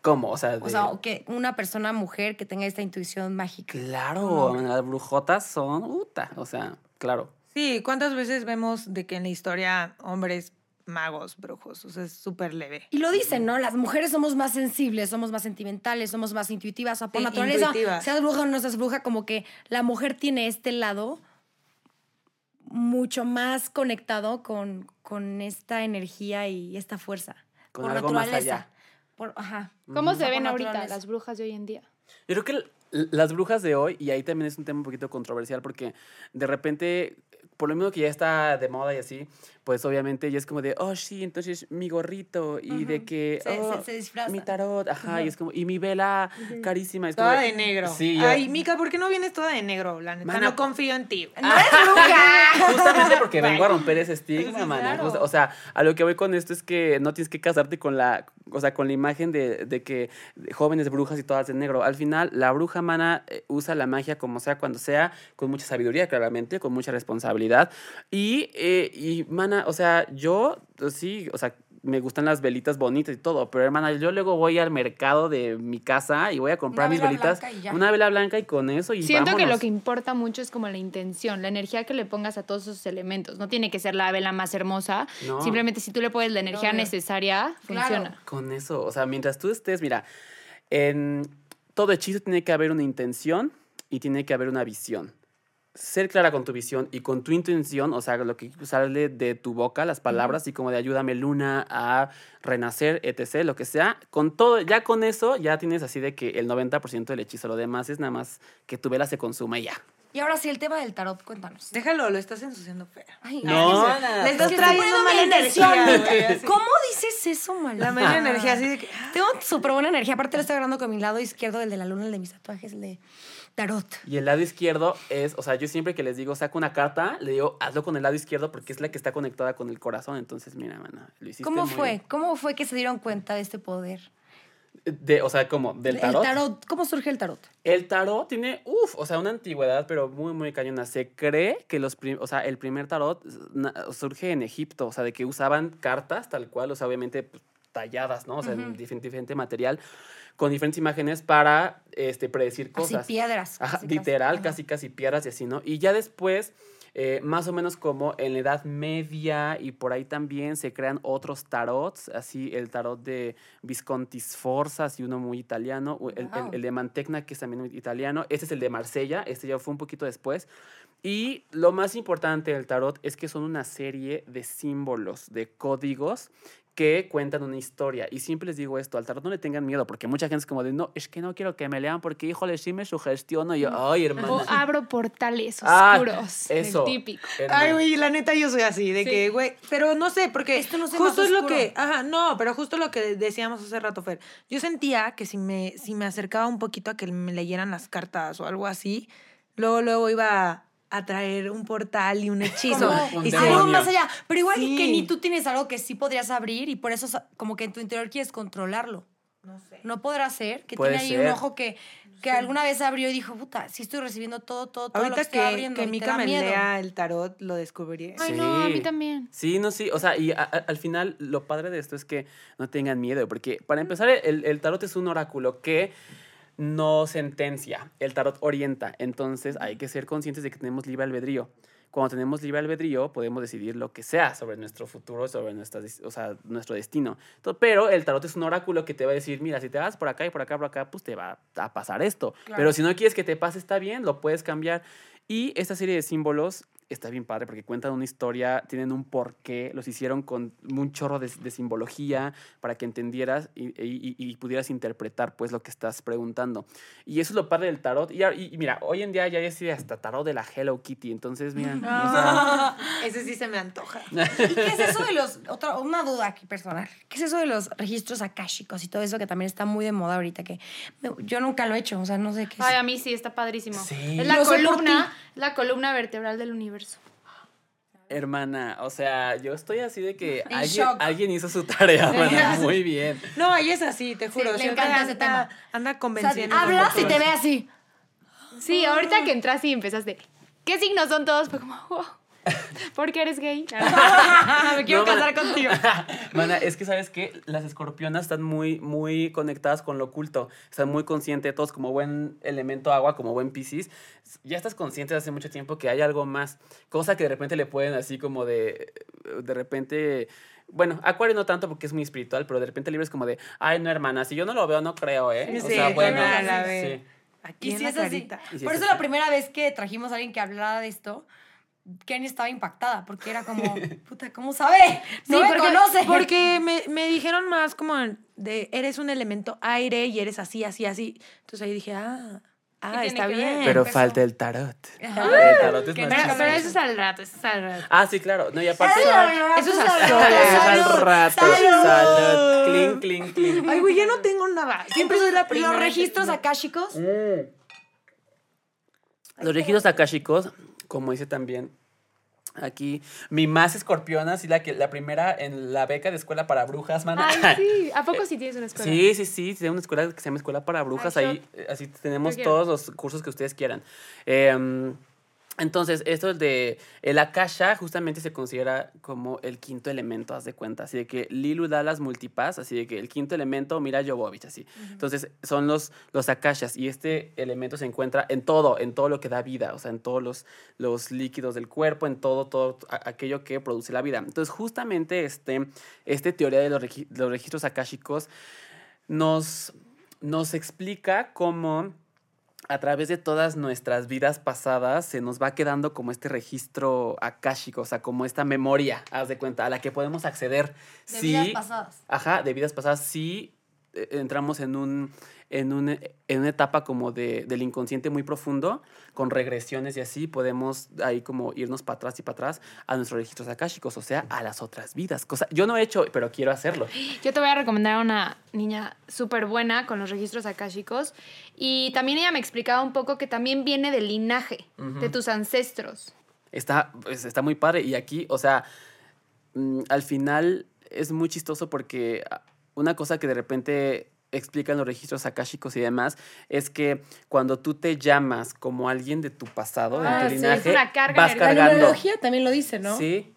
¿Cómo? O sea, O de- sea, que una persona mujer que tenga esta intuición mágica. Claro, las brujotas son, puta, o sea, claro. Sí, ¿cuántas veces vemos de que en la historia hombres magos, brujos? O sea, es súper leve. Y lo dicen, ¿no? Las mujeres somos más sensibles, somos más sentimentales, somos más intuitivas. O sea, por Sí, naturaleza, seas bruja o no seas bruja, como que la mujer tiene este lado mucho más conectado con, con esta energía y esta fuerza. Con por algo más naturaleza. allá. Por, ajá. ¿Cómo se ven ahorita naturaleza. las brujas de hoy en día? Yo creo que las brujas de hoy, y ahí también es un tema un poquito controversial, porque de repente, por lo mismo que ya está de moda y así, pues obviamente ya es como de, oh, sí, entonces mi gorrito, y de que, Se- oh, se- se mi tarot, ajá, y es como, y mi vela carísima. Es como Toda de negro. Sí, yo- Ay, Mica, ¿por qué no vienes toda de negro? La neta, Mana, no confío en ti. ¡No eres bruja! Justamente porque vengo a romper ese estigma, man. claro. Justo- o sea, a lo que voy con esto es que no tienes que casarte con la, o sea, con la imagen de, de que jóvenes brujas y todas de negro. Al final, la bruja mana eh, usa la magia como sea, cuando sea, con mucha sabiduría, claramente, con mucha responsabilidad. Y, eh, y mana, o sea, yo, pues, sí, o sea, me gustan las velitas bonitas y todo, pero hermana, yo luego voy al mercado de mi casa y voy a comprar Una mis velitas, una vela blanca y con eso y Siento que lo que importa mucho es como la intención, la energía que le pongas a todos esos elementos. No tiene que ser la vela más hermosa. No. Simplemente si tú le pones la energía necesaria, Claro. funciona. Con eso, o sea, mientras tú estés, mira, en todo hechizo tiene que haber una intención y tiene que haber una visión. Ser clara con tu visión y con tu intención, o sea, lo que sale de tu boca, las palabras, así como de ayúdame luna a renacer, etc., lo que sea, con todo, ya con eso, ya tienes así de que el 90% del hechizo, lo demás es nada más que tu vela se consuma y ya. Y ahora sí, el tema del tarot, cuéntanos. Déjalo, lo estás ensuciando fea. Ay, No. se- Le estás trayendo mala energía, así. ¿Cómo dices eso, mala? La mala energía así de que... Tengo súper buena energía. Aparte, lo estoy agarrando con mi lado izquierdo, el de la luna, el de mis tatuajes, el de tarot. Y el lado izquierdo es, o sea, yo siempre que les digo, saco una carta, le digo, hazlo con el lado izquierdo porque es la que está conectada con el corazón. Entonces, mira, mana, lo hiciste ¿Cómo muy fue? bien. ¿Cómo fue que se dieron cuenta de este poder? De, o sea, como del tarot. El tarot. ¿Cómo surge el tarot? El tarot tiene, uff, o sea, una antigüedad, pero muy, muy cañona. Se cree que los, o sea, el primer tarot surge en Egipto, o sea, de que usaban cartas tal cual, o sea, obviamente pues, talladas, ¿no? O sea, en difer- diferente material, con diferentes imágenes para este, predecir Así cosas. piedras. Ajá, casi, casi. literal, Ajá. casi, casi piedras y así, ¿no? Y ya después, eh, más o menos como en la Edad Media y por ahí también se crean otros tarots, así el tarot de Visconti Sforza, así uno muy italiano, el, el- Wow. el de Mantegna, que es también muy italiano, este es el de Marsella, este ya fue un poquito después. Y lo más importante del tarot es que son una serie de símbolos, de códigos que cuentan una historia. Y siempre les digo esto, al tarot no le tengan miedo, porque mucha gente es como de, no, es que no quiero que me lean porque, híjole, sí me sugestiono. Y yo, ay, hermano. O abro portales [LAUGHS] Ah, oscuros. eso. El típico. Ay, güey, la neta yo soy así, de Sí. que, güey, pero no sé, porque Esto no sé justo es lo que, ajá, no, pero justo lo que decíamos hace rato, Fer. Yo sentía que si me, si me acercaba un poquito a que me leyeran las cartas o algo así, luego, luego iba a, a traer un portal y un hechizo. Como y se- algo demonio. más allá. Pero igual Sí. que ni tú tienes algo que sí podrías abrir y por eso como que en tu interior quieres controlarlo. No sé. ¿No podrá ser? Que Puede tiene ahí ser. un ojo que, que alguna vez abrió y dijo, puta, sí estoy recibiendo todo, todo, todo lo que Ahorita estoy abriendo. que Mika me lea el tarot, lo descubriré. Ay, no, a mí también. Sí, no, sí. O sea, y a- a- al final lo padre de esto es que no tengan miedo, porque para empezar, el, el tarot es un oráculo que no sentencia, el tarot orienta. Entonces hay que ser conscientes de que tenemos libre albedrío. Cuando tenemos libre albedrío, podemos decidir lo que sea sobre nuestro futuro, sobre nuestra, o sea, nuestro destino. Pero el tarot es un oráculo que te va a decir, mira, si te vas por acá y por acá, por acá, pues te va a pasar esto. Claro. Pero si no quieres que te pase, está bien, lo puedes cambiar. Y esta serie de símbolos está bien padre porque cuentan una historia, tienen un porqué, los hicieron con un chorro de, de simbología para que entendieras y, y- y pudieras interpretar pues lo que estás preguntando. Y eso es lo padre del tarot. Y, y- mira, hoy en día ya hay hasta tarot de la Hello Kitty, entonces mira, o sea, [LAUGHS] Ese sí se me antoja. ¿Y qué es eso de los, otra, una duda aquí personal, qué es eso de los registros akáshicos y todo eso que también está muy de moda ahorita, que me- yo nunca lo he hecho, o sea, no sé qué es. Ay, a mí sí, está padrísimo. Sí. Es la columna, la columna vertebral del universo. Hermana, o sea, yo estoy así de que En alguien, hizo su tarea, hermana, [LAUGHS] muy bien. No, ella es así, te juro. le sí, encanta anda- ese tema. Anda O sea, convenciendo. hablas y te ve así. Sí, ahorita que entraste y empezaste, ¿qué signos son todos? Fue como, wow, [LAUGHS] ¿por qué eres gay? [LAUGHS] [LAUGHS] me quiero No, casar mana- contigo. Mana, es que sabes que las escorpionas están muy, muy conectadas con lo oculto. Están muy conscientes todos como buen elemento agua, como buen piscis. Ya estás consciente hace mucho tiempo que hay algo más. Cosa que de repente le pueden así como de. De repente. Bueno, Acuario no tanto porque es muy espiritual, pero de repente libre es como de, ay, no, hermana, si yo no lo veo, no creo, ¿eh? Sí, o sea, sí, bueno, la sí. Aquí Y en si la es así. si Por es eso así. la primera vez que trajimos a alguien que hablara de esto, Kenny estaba impactada, porque era como, [LAUGHS] puta, ¿cómo sabe? No Sí, me porque, conoce. porque me, me dijeron más como de eres un elemento aire y eres así, así, así. Entonces ahí dije, ah, ah, está bien. Pero empezó. falta el tarot. Ajá. el tarot es que más Pero, pero eso es al rato, eso es al rato. Ah, sí, claro. No, y aparte. Eso es a Eso solas. es al rato. Salud. Salud. Clink, clink, clink. Ay, güey, ya no tengo nada. Siempre soy la primera. Los registros akáshicos. Mm. Los registros akáshicos, como dice también aquí, mi más escorpiona, sí, la, que, la primera en la beca de escuela para brujas, man. Ay, [LAUGHS] sí. ¿A poco sí tienes una escuela? Sí, sí, sí, tiene una escuela que se llama Escuela para Brujas, Ay, ahí así tenemos todos los cursos que ustedes quieran. Eh, entonces, esto de el Akasha justamente se considera como el quinto elemento, haz de cuenta. Así de que Lilu da las multipass, así de que el quinto elemento, mira Jovovich, así. Entonces, son los, los Akashas y este elemento se encuentra en todo, en todo lo que da vida, o sea, en todos los, los líquidos del cuerpo, en todo, todo aquello que produce la vida. Entonces, justamente este, este teoría de los, regi- los registros akáshicos nos, nos explica cómo a través de todas nuestras vidas pasadas se nos va quedando como este registro akáshico, o sea, como esta memoria, haz de cuenta, a la que podemos acceder. De si, vidas pasadas. Ajá, de vidas pasadas, eh, entramos en un en, un, en una etapa como de, del inconsciente muy profundo, con regresiones y así, podemos ahí como irnos para atrás y para atrás a nuestros registros akáshicos, o sea, a las otras vidas. Cosa, yo no he hecho, pero quiero hacerlo. [GASPS] Yo te voy a recomendar a una niña súper buena con los registros akáshicos. Y también ella me explicaba un poco que también viene del linaje, de tus ancestros. Está, pues, está muy padre. Y aquí, o sea, mm, al final es muy chistoso porque una cosa que de repente explican los registros akáshicos y demás es que cuando tú te llamas como alguien de tu pasado, Ah, de tu sí, es linaje, una carga vas. La cargando. numerología también lo dice, ¿no? Sí,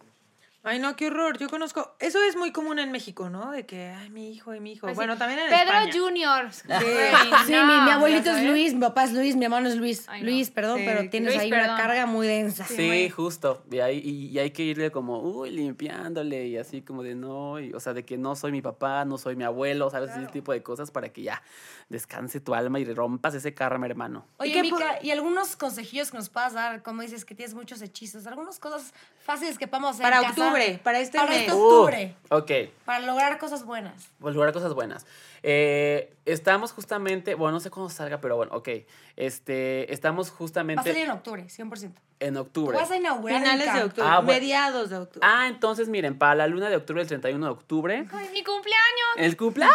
Ay, no, qué horror. Yo conozco. Eso es muy común en México, ¿no? De que, ay, mi hijo y mi hijo. Así, bueno, también en Pedro España. Junior. Sí, [LAUGHS] [LAUGHS] mi, mi abuelito es Luis, mi papá es Luis, mi hermano es Luis. Ay, no. Luis, perdón, Sí, pero tienes Luis, ahí perdón. una carga muy densa. Sí, justo. Y, ahí, y, y hay que irle como, uy, limpiándole y así como de no, y, o sea, de que no soy mi papá, no soy mi abuelo, ¿sabes? Ese tipo de cosas para que ya descanse tu alma y rompas ese karma, hermano. Oye, ¿Y qué Mica, ¿y algunos consejillos que nos puedas dar? Como dices que tienes muchos hechizos, algunas cosas fáciles que podamos hacer Para en casa octubre, para este para mes. este octubre, Uh, ok. para lograr cosas buenas. Pues lograr cosas buenas. Eh, estamos justamente, bueno, no sé cuándo salga, pero bueno, ok. Este, estamos Va a justamente salir en octubre, 100%. En Tú octubre. vas a inaugurar Finales de octubre. Ah, bueno. mediados de octubre. Ah, entonces miren, para la luna de octubre, el 31 de octubre, ¡Ay, mi cumpleaños! El cumpleaños,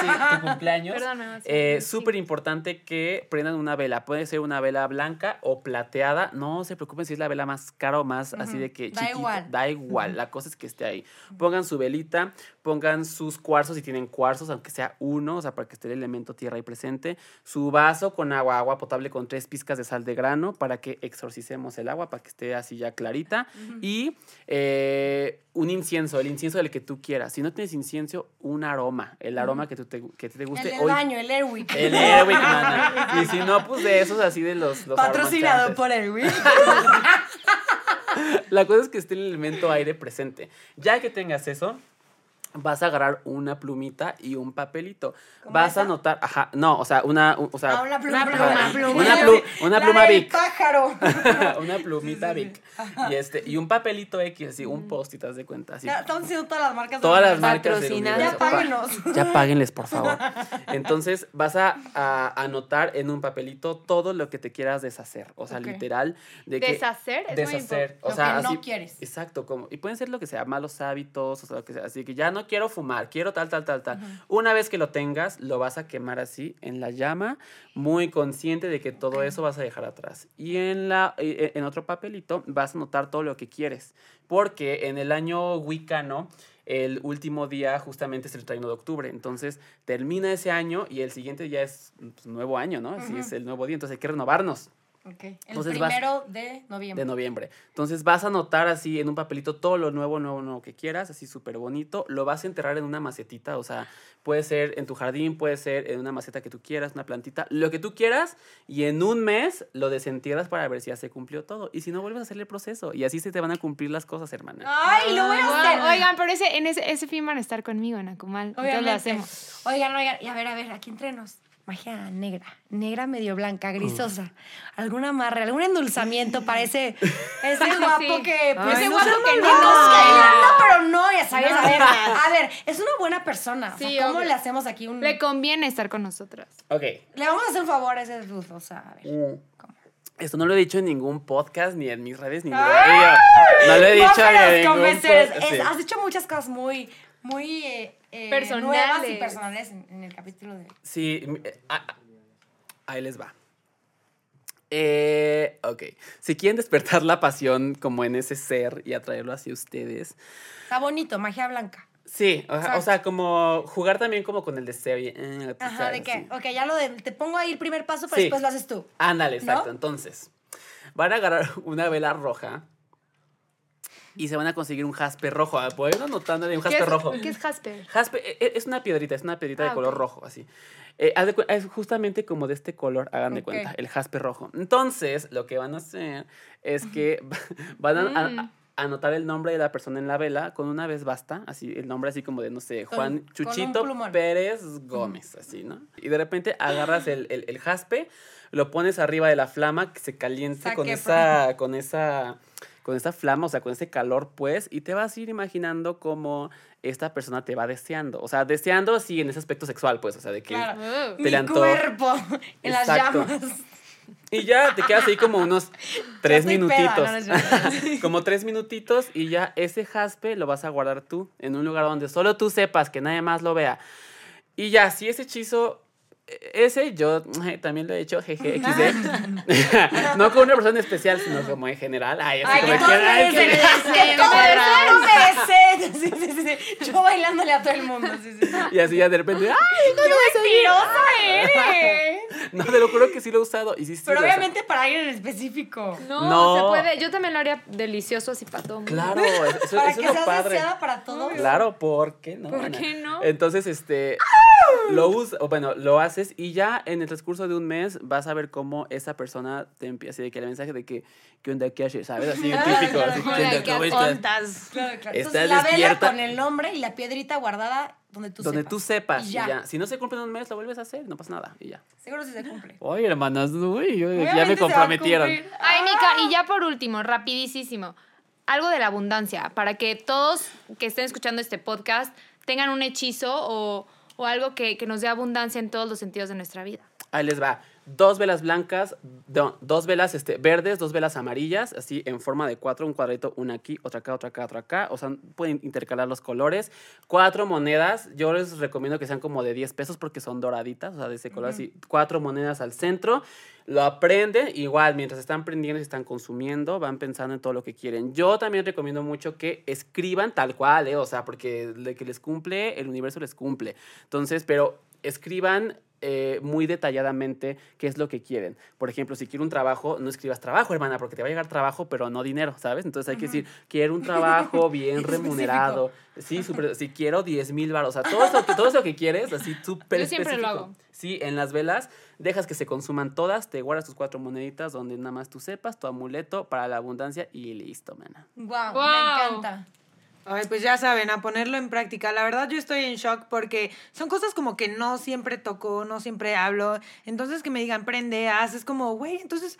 sí, [LAUGHS] tu cumpleaños. Perdón, me Eh, Súper sí. importante que prendan una vela. Puede ser una vela blanca o plateada. No se preocupen si es la vela más cara o más así de que Da chiquita. igual. Da igual. La cosa es que esté ahí. Pongan su velita, pongan sus cuarzos si tienen cuarzos, aunque sea uno, o sea, para que esté el elemento tierra ahí presente. Su vaso con agua, agua potable con tres pizcas de sal de grano para que exorcicemos el agua, para que esté así ya clarita. Y eh, un incienso, el incienso del que tú quieras. Si no tienes incienso, un aroma, el aroma que, tú te, que te El guste. del Hoy- baño, el Airwick. el Airwick, mana. Y si no, pues de esos así de los. los Patrocinado por Airwick. [LAUGHS] La cosa es que esté el elemento aire presente. Ya que tengas eso, vas a agarrar una plumita y un papelito. ¿Como Vas esa? a anotar, ajá, no, o sea, una, un- o sea, Ah, una pluma. Una Ajá. pluma, Una, una pluma del Vic. pájaro. [LAUGHS] una plumita Vic. Y este, y un papelito X, así, un post-it, haz de cuenta. Así. Ya estamos haciendo todas las marcas. Todas las marcas del. Ya páguenos. [LAUGHS] Ya páguenles, por favor. [LAUGHS] Entonces, vas a, a anotar en un papelito todo lo que te quieras deshacer. O sea, literal. De que, Deshacer es deshacer. O Lo sea, que no así- quieres. Exacto. Como, y pueden ser lo que sea, malos hábitos, o sea, lo que sea. Así que ya no quiero fumar, quiero tal, tal, tal, tal. Una vez que lo tengas, lo vas a quemar así en la llama, muy consciente de que todo eso vas a dejar atrás. Y en, la, eh, en otro papelito vas a anotar todo lo que quieres. Porque en el año wicano, el último día justamente es el 31 de octubre. Entonces termina ese año y el siguiente ya es pues, nuevo año, ¿no? Así es el nuevo día. Entonces hay que renovarnos Ok. El Entonces vas- primero de noviembre. de noviembre. Entonces vas a anotar así en un papelito todo lo nuevo, nuevo, nuevo que quieras, así súper bonito. Lo vas a enterrar en una macetita, o sea, puede ser en tu jardín, puede ser en una maceta que tú quieras, una plantita, lo que tú quieras. Y en un mes lo desentierras para ver si ya se cumplió todo. Y si no, vuelves a hacer el proceso. Y así se te van a cumplir las cosas, hermana. Ay, lo voy a Guau, hacer. Oigan, pero ese, en ese, ese fin van a estar conmigo en Acumal. Entonces lo Obviamente. hacemos. Oigan, oigan, y a ver, a ver, aquí entrenos. Magia negra, negra medio blanca, grisosa. Algún amarre, algún endulzamiento para ese, ese guapo [LAUGHS] Sí. que. pues, Ese no guapo que no cae. pero no, ya sabes. A ver, No. a ver, es una buena persona. O sea, ¿cómo le hacemos aquí un. Le conviene estar con nosotras. Ok. Le vamos a hacer un favor a ese dude, o sea, a ver. Mm. ¿cómo? Esto no lo he dicho en ningún podcast, ni en mis redes, ni nada. No lo he dicho No en ningún podcast. Es- sí. Has dicho muchas cosas muy, muy eh, eh, Personales. nuevas y personales en, en el capítulo de. Sí, eh, ah, ah, ahí les va. Eh, ok, si quieren despertar la pasión como en ese ser y atraerlo hacia ustedes, Está bonito, magia blanca. sí, o, sea- o Exacto. sea, como jugar también como con el deseo. y, eh, Ajá, sabes, de que, sí. ok, ya lo de, te pongo ahí el primer paso, pero Sí. después lo haces tú. Ándale, exacto. ¿No? Entonces, van a agarrar una vela roja y se van a conseguir un jaspe rojo. Ah, ir anotando de un ¿Qué jaspe es, rojo. ¿Qué es Jasper? Jaspe e- e- es una piedrita, es una piedrita Ah, de color ok. rojo, así. Eh, es justamente como de este color, hagan de Ok. cuenta, el jaspe rojo. Entonces, lo que van a hacer es que [LAUGHS] van a, Mm. a anotar el nombre de la persona en la vela, con una vez basta, así, el nombre así como de, no sé, Con- Juan con Chuchito plumón. Pérez Gómez, así, ¿no? Y de repente agarras el, el- el jaspe, lo pones arriba de la flama, que se caliente Zac con esa, con esa con esa flama, o sea, con ese calor, pues, y te vas a ir imaginando cómo esta persona te va deseando. O sea, deseando, sí, en ese aspecto sexual, pues, o sea, de que... Claro. Te Mi cuerpo [LAUGHS] en las llamas. Y ya te quedas ahí como unos [LAUGHS] tres peda, minutitos. no, no [LAUGHS] como tres minutitos y ya ese jaspe lo vas a guardar tú en un lugar donde solo tú sepas, que nadie más lo vea. Y ya, si ese hechizo... Ese yo también lo he hecho, jeje, XD. [LAUGHS] no con una persona especial, sino como en general. Ay, así Ay, como que ay, que- que. [LAUGHS] Sí, sí, sí, sí. Yo bailándole a todo el mundo. Sí, sí. Y así ya de repente, ¡ay! ¡Qué mentirosa [LAUGHS] eres! No, te lo juro que sí lo he usado. Y sí, sí Pero lo obviamente para alguien en específico. No, No. se puede. Yo también lo haría delicioso así para todo. mundo. Claro, eso, eso Para es que lo seas padre. deseada para todos. Claro, ¿por qué no? ¿Por qué no? Entonces, este, lo usas, o bueno, lo haces y ya en el transcurso de un mes vas a ver cómo esa persona te empieza, así de que el mensaje de que, ¿qué onda, qué haces? ¿Sabes? Así, [LAUGHS] Ah, típico. claro, así, claro. ¿qué estás? Claro, claro. Estás Entonces, la vela con el nombre y la piedrita guardada donde tú Donde sepas. tú sepas, Y y ya. Si no se cumple en un mes, lo vuelves a hacer, no pasa nada, y ya. Seguro si se cumple. [LAUGHS] Oye, hermanas, uy, yo- ya me comprometieron. Ay, Mica, y ya por último, rapidísimo. Algo de la abundancia, para que todos que estén escuchando este podcast tengan un hechizo o, o algo que, que nos dé abundancia en todos los sentidos de nuestra vida. Ahí les va. Dos velas blancas, do- dos velas este, verdes, dos velas amarillas, así en forma de cuatro, un cuadrito, una aquí, otra acá, otra acá, otra acá. O sea, pueden intercalar los colores. Cuatro monedas, yo les recomiendo que sean como de 10 pesos porque son doraditas, o sea, de ese color así. Cuatro monedas al centro. Lo aprenden, igual, mientras están prendiendo y están consumiendo, van pensando en todo lo que quieren. Yo también recomiendo mucho que escriban tal cual, ¿eh? O sea, porque de que les cumple, el universo les cumple. Entonces, pero escriban eh, muy detalladamente qué es lo que quieren. Por ejemplo, si quiero un trabajo, no escribas trabajo, hermana, porque te va a llegar trabajo, pero no dinero, ¿sabes? Entonces hay que decir, quiero un trabajo bien [LAUGHS] remunerado. Sí, súper, si quiero 10 mil baros. O sea, todo eso, que- todo eso que quieres, así súper Yo siempre lo específico. hago. Sí, en las velas dejas que se consuman todas, te guardas tus cuatro moneditas donde nada más tú sepas, tu amuleto para la abundancia y listo, mana. Wow, Wow. me encanta. Ay, pues ya saben, a ponerlo en práctica. La verdad yo estoy en shock porque son cosas como que no siempre toco, no siempre hablo. Entonces que me digan, prende, haz, es como, güey, entonces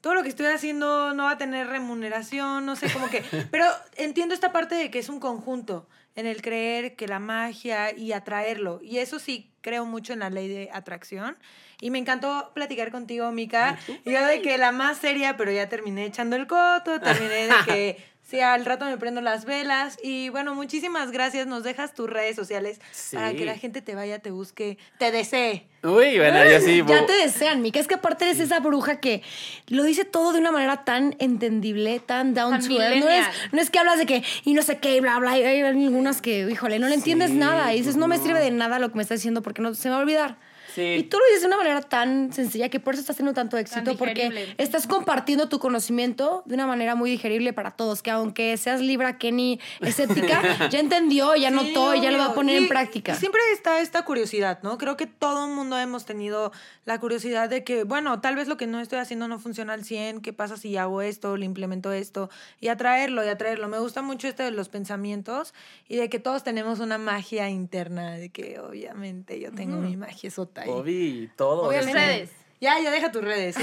todo lo que estoy haciendo no va a tener remuneración, no sé, como que... [LAUGHS] Pero entiendo esta parte de que es un conjunto en el creer que la magia y atraerlo. Y eso sí, creo mucho en la ley de atracción. Y me encantó platicar contigo, Mica. Y yo de que la más seria, pero ya terminé echando el coto, terminé de [LAUGHS] que... Sí, al rato me prendo las velas. Y bueno, muchísimas gracias. Nos dejas tus redes sociales para que la gente te vaya, te busque, te desee. Uy, bueno, yo sí. Ya te desean, Mica. Es que aparte eres esa bruja que lo dice todo de una manera tan entendible, tan down Tan to earth. No es, no es que hablas de que y no sé qué, y bla, bla. Y hay algunas que, híjole, no le entiendes Sí, nada. Y dices, pues no me no. sirve de nada lo que me estás diciendo porque no se me va a olvidar. Sí. Y tú lo dices de una manera tan sencilla que por eso estás teniendo tanto éxito, porque digerible. estás compartiendo tu conocimiento de una manera muy digerible para todos, que aunque seas Libra, Kenny, escéptica, [LAUGHS] ya entendió, ya Sí, notó y ya lo va a poner Y- en práctica. siempre está esta curiosidad, ¿no? Creo que todo el mundo hemos tenido la curiosidad de que, bueno, tal vez lo que no estoy haciendo no funciona al 100, ¿qué pasa si hago esto, le implemento esto? Y atraerlo, y atraerlo. Me gusta mucho este de los pensamientos y de que todos tenemos una magia interna, de que obviamente yo tengo mi magia sota ahí. Obi, todo. Obviamente. Redes. Ya, ya deja tus redes.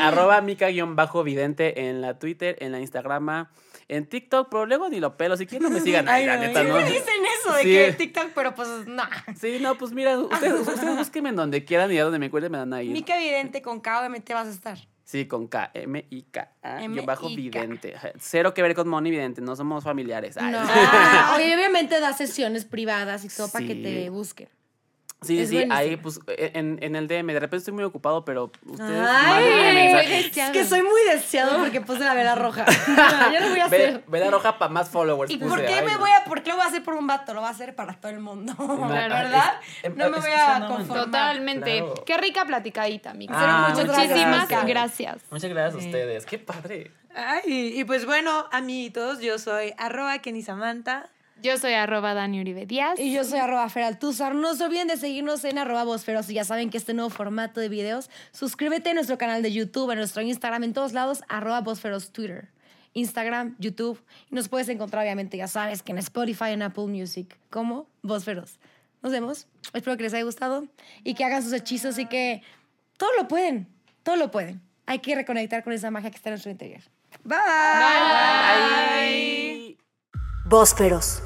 arroba mica-vidente en la Twitter, en la Instagram, en TikTok, pero luego ni lo pelo. Si quieren, no me sigan ahí, Ay, la no, neta, ¿no? me dicen eso de Sí. que TikTok, pero pues no. Sí, no, pues mira, ustedes, ustedes búsquenme en donde quieran y a donde me encuentren me dan ahí. Mica Evidente con K, obviamente vas a estar. Sí, con K, M-I-K-A, guion bajo M-I-K. vidente. Ajá. Cero que ver con Moni Vidente, no somos familiares. No. Ah, [LAUGHS] Oye, obviamente da sesiones privadas y todo para que te busquen. Sí, sí, Es sí, ahí pues en, en el DM, de repente estoy muy ocupado, pero ustedes Ay, es que soy muy deseado porque puse la vela roja. [LAUGHS] Yo lo voy a Ve- hacer. Vela roja para más followers. ¿Y puse, por qué ay, me no. voy a, por qué lo voy a hacer por un vato? Lo voy a hacer para todo el mundo. [LAUGHS] Claro, ¿Verdad? es- no me voy a conformar. Totalmente. Claro. Qué rica platicadita, Mica. Ah, muchas Muchísimas gracias. gracias. Muchas gracias a ustedes, qué padre. Ay, y pues bueno, amiguitos, yo soy arroba Kenny Samantha. Yo soy arroba Dani Uribe Díaz. Y yo soy arroba Feraltuzar. No se olviden de seguirnos en arroba Bosferos. Y ya saben que este nuevo formato de videos, suscríbete a nuestro canal de YouTube, a nuestro Instagram, en todos lados, arroba Bosferos Twitter. Instagram, YouTube. Y nos puedes encontrar, obviamente, ya sabes, que en Spotify, en Apple Music, como Bosferos. Nos vemos. Espero que les haya gustado y que hagan sus hechizos y que todo lo pueden. Todo lo pueden. Hay que reconectar con esa magia que está en nuestro interior. Bye. Ay. Bósferos.